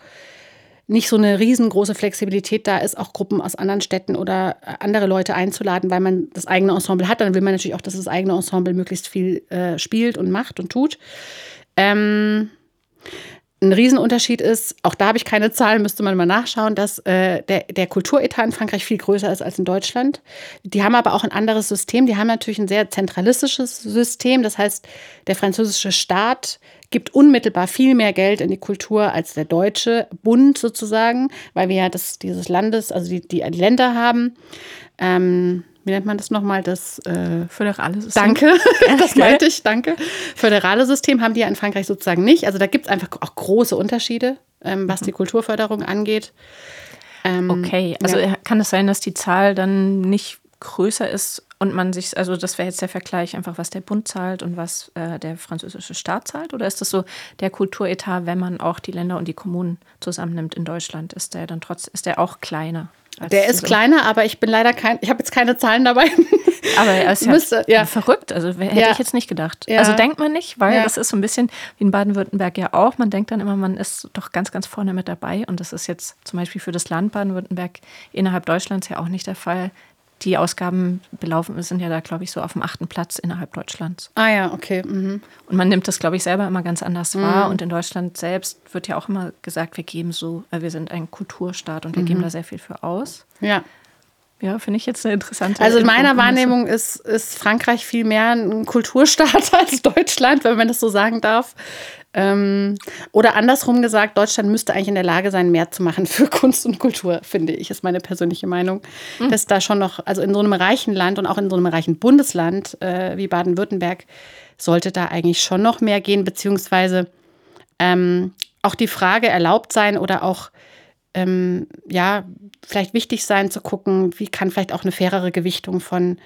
nicht so eine riesengroße Flexibilität da ist, auch Gruppen aus anderen Städten oder andere Leute einzuladen, weil man das eigene Ensemble hat. Dann will man natürlich auch, dass das eigene Ensemble möglichst viel äh, spielt und macht und tut. Ähm, ein Riesenunterschied ist, auch da habe ich keine Zahlen, müsste man mal nachschauen, dass äh, der, der Kulturetat in Frankreich viel größer ist als in Deutschland. Die haben aber auch ein anderes System. Die haben natürlich ein sehr zentralistisches System. Das heißt, der französische Staat gibt unmittelbar viel mehr Geld in die Kultur als der deutsche Bund sozusagen, weil wir ja das, dieses Landes, also die, die, Länder haben. Ähm, wie nennt man das nochmal? Das äh, föderale System. Danke, das meinte ich, danke. Föderale System haben die ja in Frankreich sozusagen nicht. Also da gibt es einfach auch große Unterschiede, ähm, was mhm. die Kulturförderung angeht. Ähm, okay, also ja. kann es sein, dass die Zahl dann nicht größer ist und man sich, also das wäre jetzt der Vergleich, einfach was der Bund zahlt und was äh, der französische Staat zahlt? Oder ist das so der Kulturetat, wenn man auch die Länder und die Kommunen zusammennimmt in Deutschland, ist der dann trotz, ist der auch kleiner? Der ist kleiner, aber ich bin leider kein, ich habe jetzt keine Zahlen dabei. Aber er ist ja, Müsste, ja. verrückt. Also hätte ja. ich jetzt nicht gedacht. Ja. Also denkt man nicht, weil das ist so ein bisschen wie in Baden-Württemberg ja auch. Man denkt dann immer, man ist doch ganz, ganz vorne mit dabei. Und das ist jetzt zum Beispiel für das Land Baden-Württemberg innerhalb Deutschlands ja auch nicht der Fall die Ausgaben belaufen sind ja da, glaube ich, so auf dem achten Platz innerhalb Deutschlands. Ah ja, okay. Mhm. Und man nimmt das, glaube ich, selber immer ganz anders mhm. wahr. Und in Deutschland selbst wird ja auch immer gesagt, wir geben so, äh, wir sind ein Kulturstaat und wir mhm. geben da sehr viel für aus. Ja. Ja, finde ich jetzt eine interessante. Also in meiner Wahrnehmung ist, ist Frankreich viel mehr ein Kulturstaat als Deutschland, wenn man das so sagen darf. Ähm, oder andersrum gesagt, Deutschland müsste eigentlich in der Lage sein, mehr zu machen für Kunst und Kultur, finde ich, ist meine persönliche Meinung. Mhm. Dass da schon noch, also in so einem reichen Land und auch in so einem reichen Bundesland äh, wie Baden-Württemberg, sollte da eigentlich schon noch mehr gehen, beziehungsweise ähm, auch die Frage erlaubt sein oder auch ähm, ja, vielleicht wichtig sein zu gucken, wie kann vielleicht auch eine fairere Gewichtung von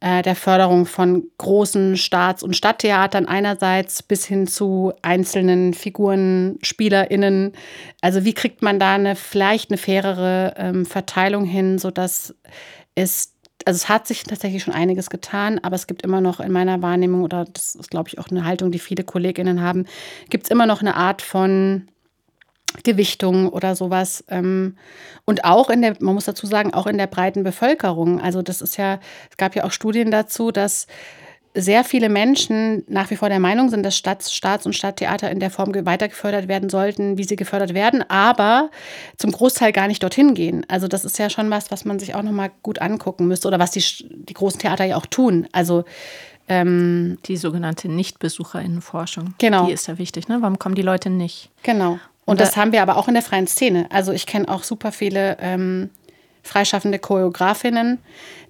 äh, der Förderung von großen Staats- und Stadttheatern einerseits bis hin zu einzelnen Figuren, SpielerInnen. Also wie kriegt man da eine vielleicht eine fairere ähm, Verteilung hin, sodass es also es hat sich tatsächlich schon einiges getan, aber es gibt immer noch in meiner Wahrnehmung, oder das ist, glaube ich, auch eine Haltung, die viele KollegInnen haben, gibt es immer noch eine Art von Gewichtung oder sowas. Ähm, und auch in der, man muss dazu sagen, auch in der breiten Bevölkerung. Also das ist ja, es gab ja auch Studien dazu, dass sehr viele Menschen nach wie vor der Meinung sind, dass Staats-, Staats und Stadttheater in der Form weiter gefördert werden sollten, wie sie gefördert werden, aber zum Großteil gar nicht dorthin gehen. Also das ist ja schon was, was man sich auch nochmal gut angucken müsste oder was die, die großen Theater ja auch tun. Also ähm, die sogenannte Nichtbesucherinnenforschung. Genau. Die ist ja wichtig. Ne? Warum kommen die Leute nicht? Genau. Und das haben wir aber auch in der freien Szene. Also ich kenne auch super viele ähm, freischaffende Choreografinnen,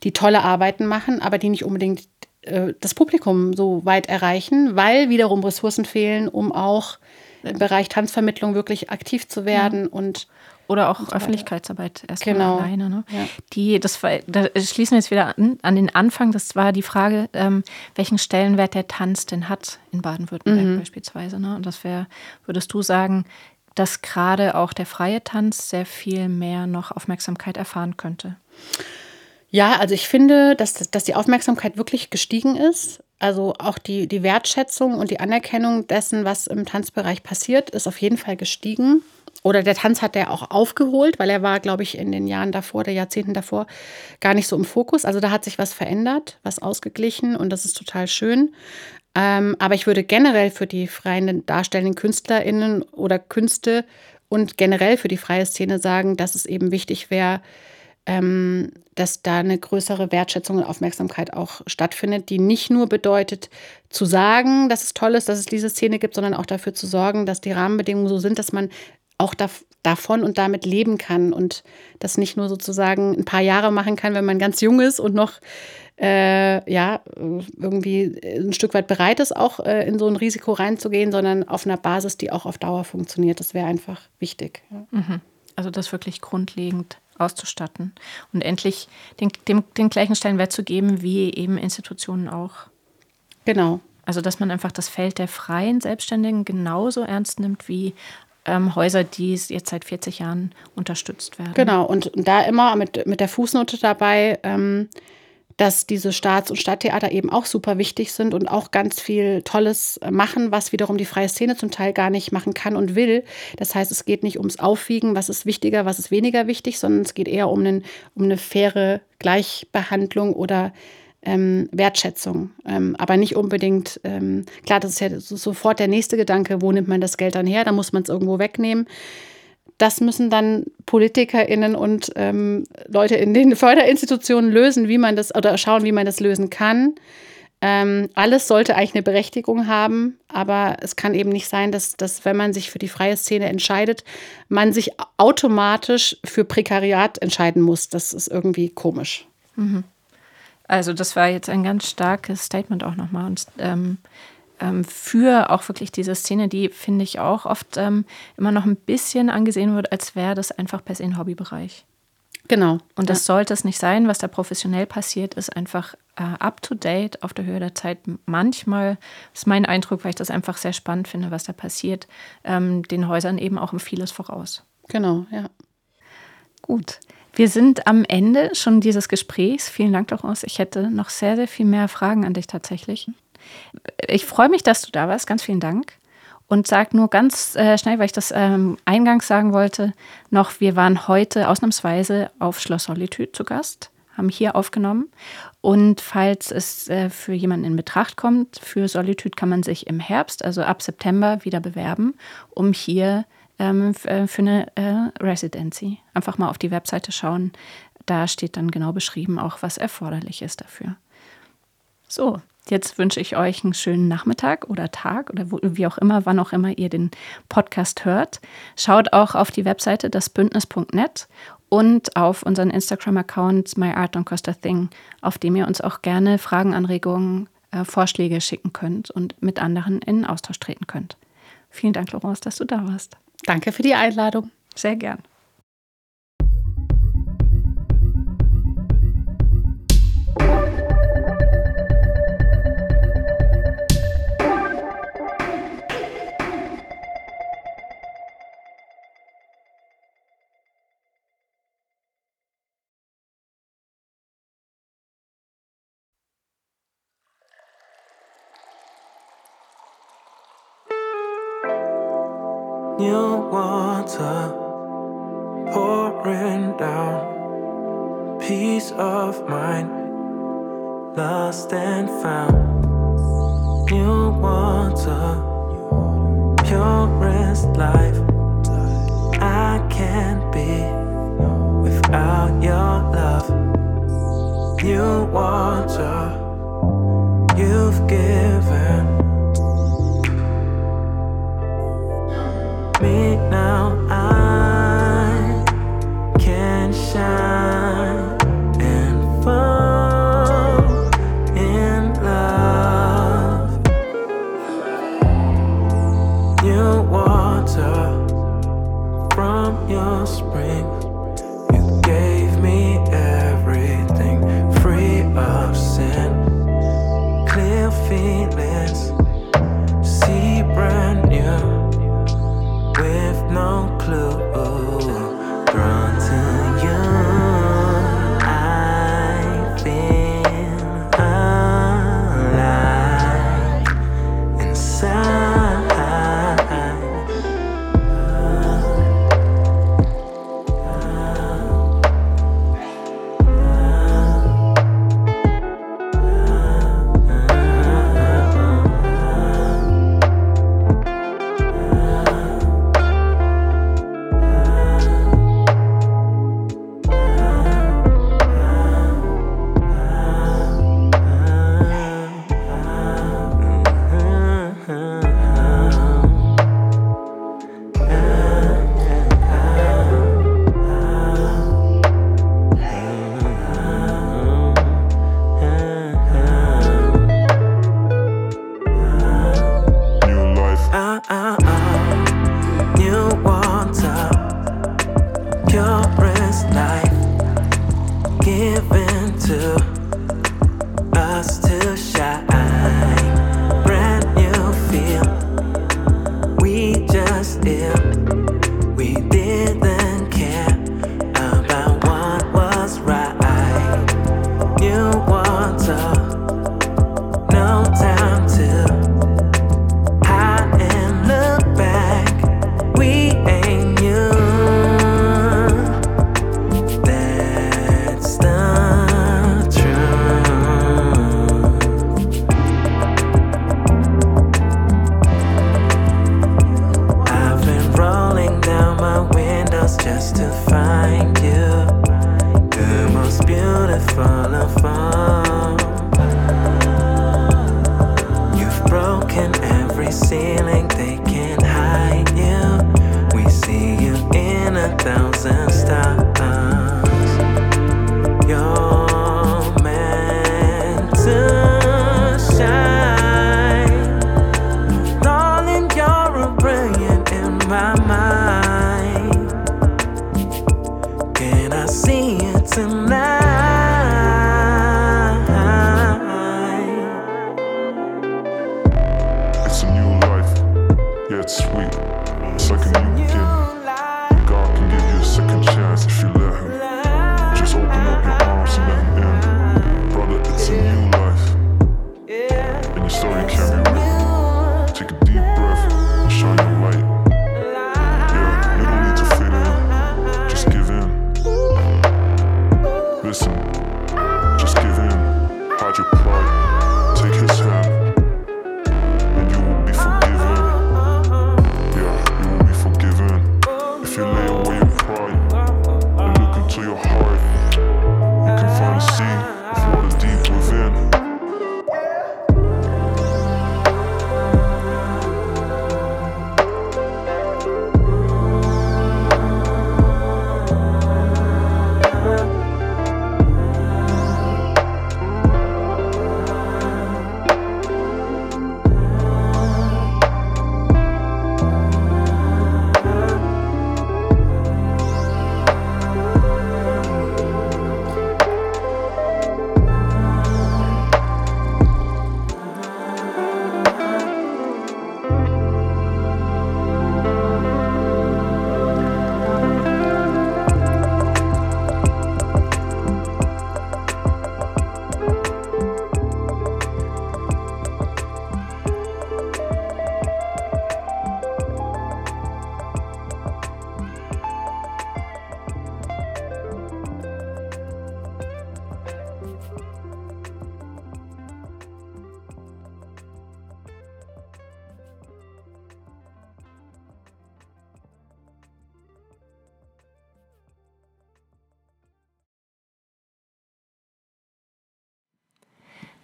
die tolle Arbeiten machen, aber die nicht unbedingt äh, das Publikum so weit erreichen, weil wiederum Ressourcen fehlen, um auch im Bereich Tanzvermittlung wirklich aktiv zu werden ja. und oder auch so Öffentlichkeitsarbeit erstmal genau. alleine. Ne? Ja. Die, das war, da schließen wir jetzt wieder an, an den Anfang. Das war die Frage, ähm, welchen Stellenwert der Tanz denn hat in Baden-Württemberg mhm. beispielsweise. Ne? Und das wäre, würdest du sagen, dass gerade auch der freie Tanz sehr viel mehr noch Aufmerksamkeit erfahren könnte. Ja, also ich finde, dass, dass die Aufmerksamkeit wirklich gestiegen ist. Also auch die, die Wertschätzung und die Anerkennung dessen, was im Tanzbereich passiert, ist auf jeden Fall gestiegen. Oder der Tanz hat er auch aufgeholt, weil er war, glaube ich, in den Jahren davor, der Jahrzehnten davor, gar nicht so im Fokus. Also da hat sich was verändert, was ausgeglichen und das ist total schön. Ähm, aber ich würde generell für die freien darstellenden KünstlerInnen oder Künste und generell für die freie Szene sagen, dass es eben wichtig wäre, ähm, dass da eine größere Wertschätzung und Aufmerksamkeit auch stattfindet, die nicht nur bedeutet, zu sagen, dass es toll ist, dass es diese Szene gibt, sondern auch dafür zu sorgen, dass die Rahmenbedingungen so sind, dass man auch da, davon und damit leben kann und das nicht nur sozusagen ein paar Jahre machen kann, wenn man ganz jung ist und noch äh, ja, irgendwie ein Stück weit bereit ist, auch äh, in so ein Risiko reinzugehen, sondern auf einer Basis, die auch auf Dauer funktioniert. Das wäre einfach wichtig. Ja. Mhm. Also das wirklich grundlegend auszustatten und endlich den, dem, den gleichen Stellenwert zu geben, wie eben Institutionen auch. Genau. Also dass man einfach das Feld der freien Selbstständigen genauso ernst nimmt wie ähm, Häuser, die jetzt seit 40 Jahren unterstützt werden. Genau, und da immer mit, mit der Fußnote dabei, ähm, dass diese Staats- und Stadttheater eben auch super wichtig sind und auch ganz viel Tolles machen, was wiederum die freie Szene zum Teil gar nicht machen kann und will. Das heißt, es geht nicht ums Aufwiegen, was ist wichtiger, was ist weniger wichtig, sondern es geht eher um, einen, um eine faire Gleichbehandlung oder ähm, Wertschätzung. Ähm, aber nicht unbedingt, ähm, klar, das ist ja sofort der nächste Gedanke, wo nimmt man das Geld dann her? Da muss man es irgendwo wegnehmen. Das müssen dann PolitikerInnen und ähm, Leute in den Förderinstitutionen lösen, wie man das oder schauen, wie man das lösen kann. Ähm, alles sollte eigentlich eine Berechtigung haben, aber es kann eben nicht sein, dass, dass, wenn man sich für die freie Szene entscheidet, man sich automatisch für Prekariat entscheiden muss. Das ist irgendwie komisch. Mhm. Also das war jetzt ein ganz starkes Statement auch nochmal. Und ähm, ähm, für auch wirklich diese Szene, die finde ich auch oft ähm, immer noch ein bisschen angesehen wird, als wäre das einfach per se ein Hobbybereich. Genau. Und das ja. sollte es nicht sein. Was da professionell passiert, ist einfach äh, up to date, auf der Höhe der Zeit. Manchmal ist mein Eindruck, weil ich das einfach sehr spannend finde, was da passiert, ähm, den Häusern eben auch um vieles voraus. Genau, ja. Gut. Wir sind am Ende schon dieses Gesprächs. Vielen Dank, Doris. Ich hätte noch sehr, sehr viel mehr Fragen an dich tatsächlich. Ich freue mich, dass du da warst. Ganz vielen Dank. Und sag nur ganz äh, schnell, weil ich das ähm, eingangs sagen wollte, noch, wir waren heute ausnahmsweise auf Schloss Solitude zu Gast, haben hier aufgenommen. Und falls es äh, für jemanden in Betracht kommt, für Solitude kann man sich im Herbst, also ab September, wieder bewerben, um hier ähm, äh, für eine äh, Residency. Einfach mal auf die Webseite schauen. Da steht dann genau beschrieben, auch was erforderlich ist dafür. So, jetzt wünsche ich euch einen schönen Nachmittag oder Tag oder wie auch immer, wann auch immer ihr den Podcast hört. Schaut auch auf die Webseite dasbündnis.net und auf unseren Instagram-Account My Art Don't Cost a Thing, auf dem ihr uns auch gerne Fragen, Anregungen, äh, Vorschläge schicken könnt und mit anderen in Austausch treten könnt. Vielen Dank, Laurence, dass du da warst. Danke für die Einladung. Sehr gern. Purest life.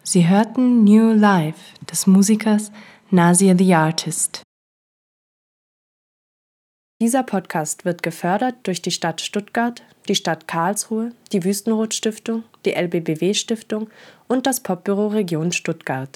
Sie hörten New Life des Musikers Nasir the Artist. Dieser Podcast wird gefördert durch die Stadt Stuttgart, die Stadt Karlsruhe, die Wüstenrot Stiftung, die LBBW Stiftung und das Popbüro Region Stuttgart.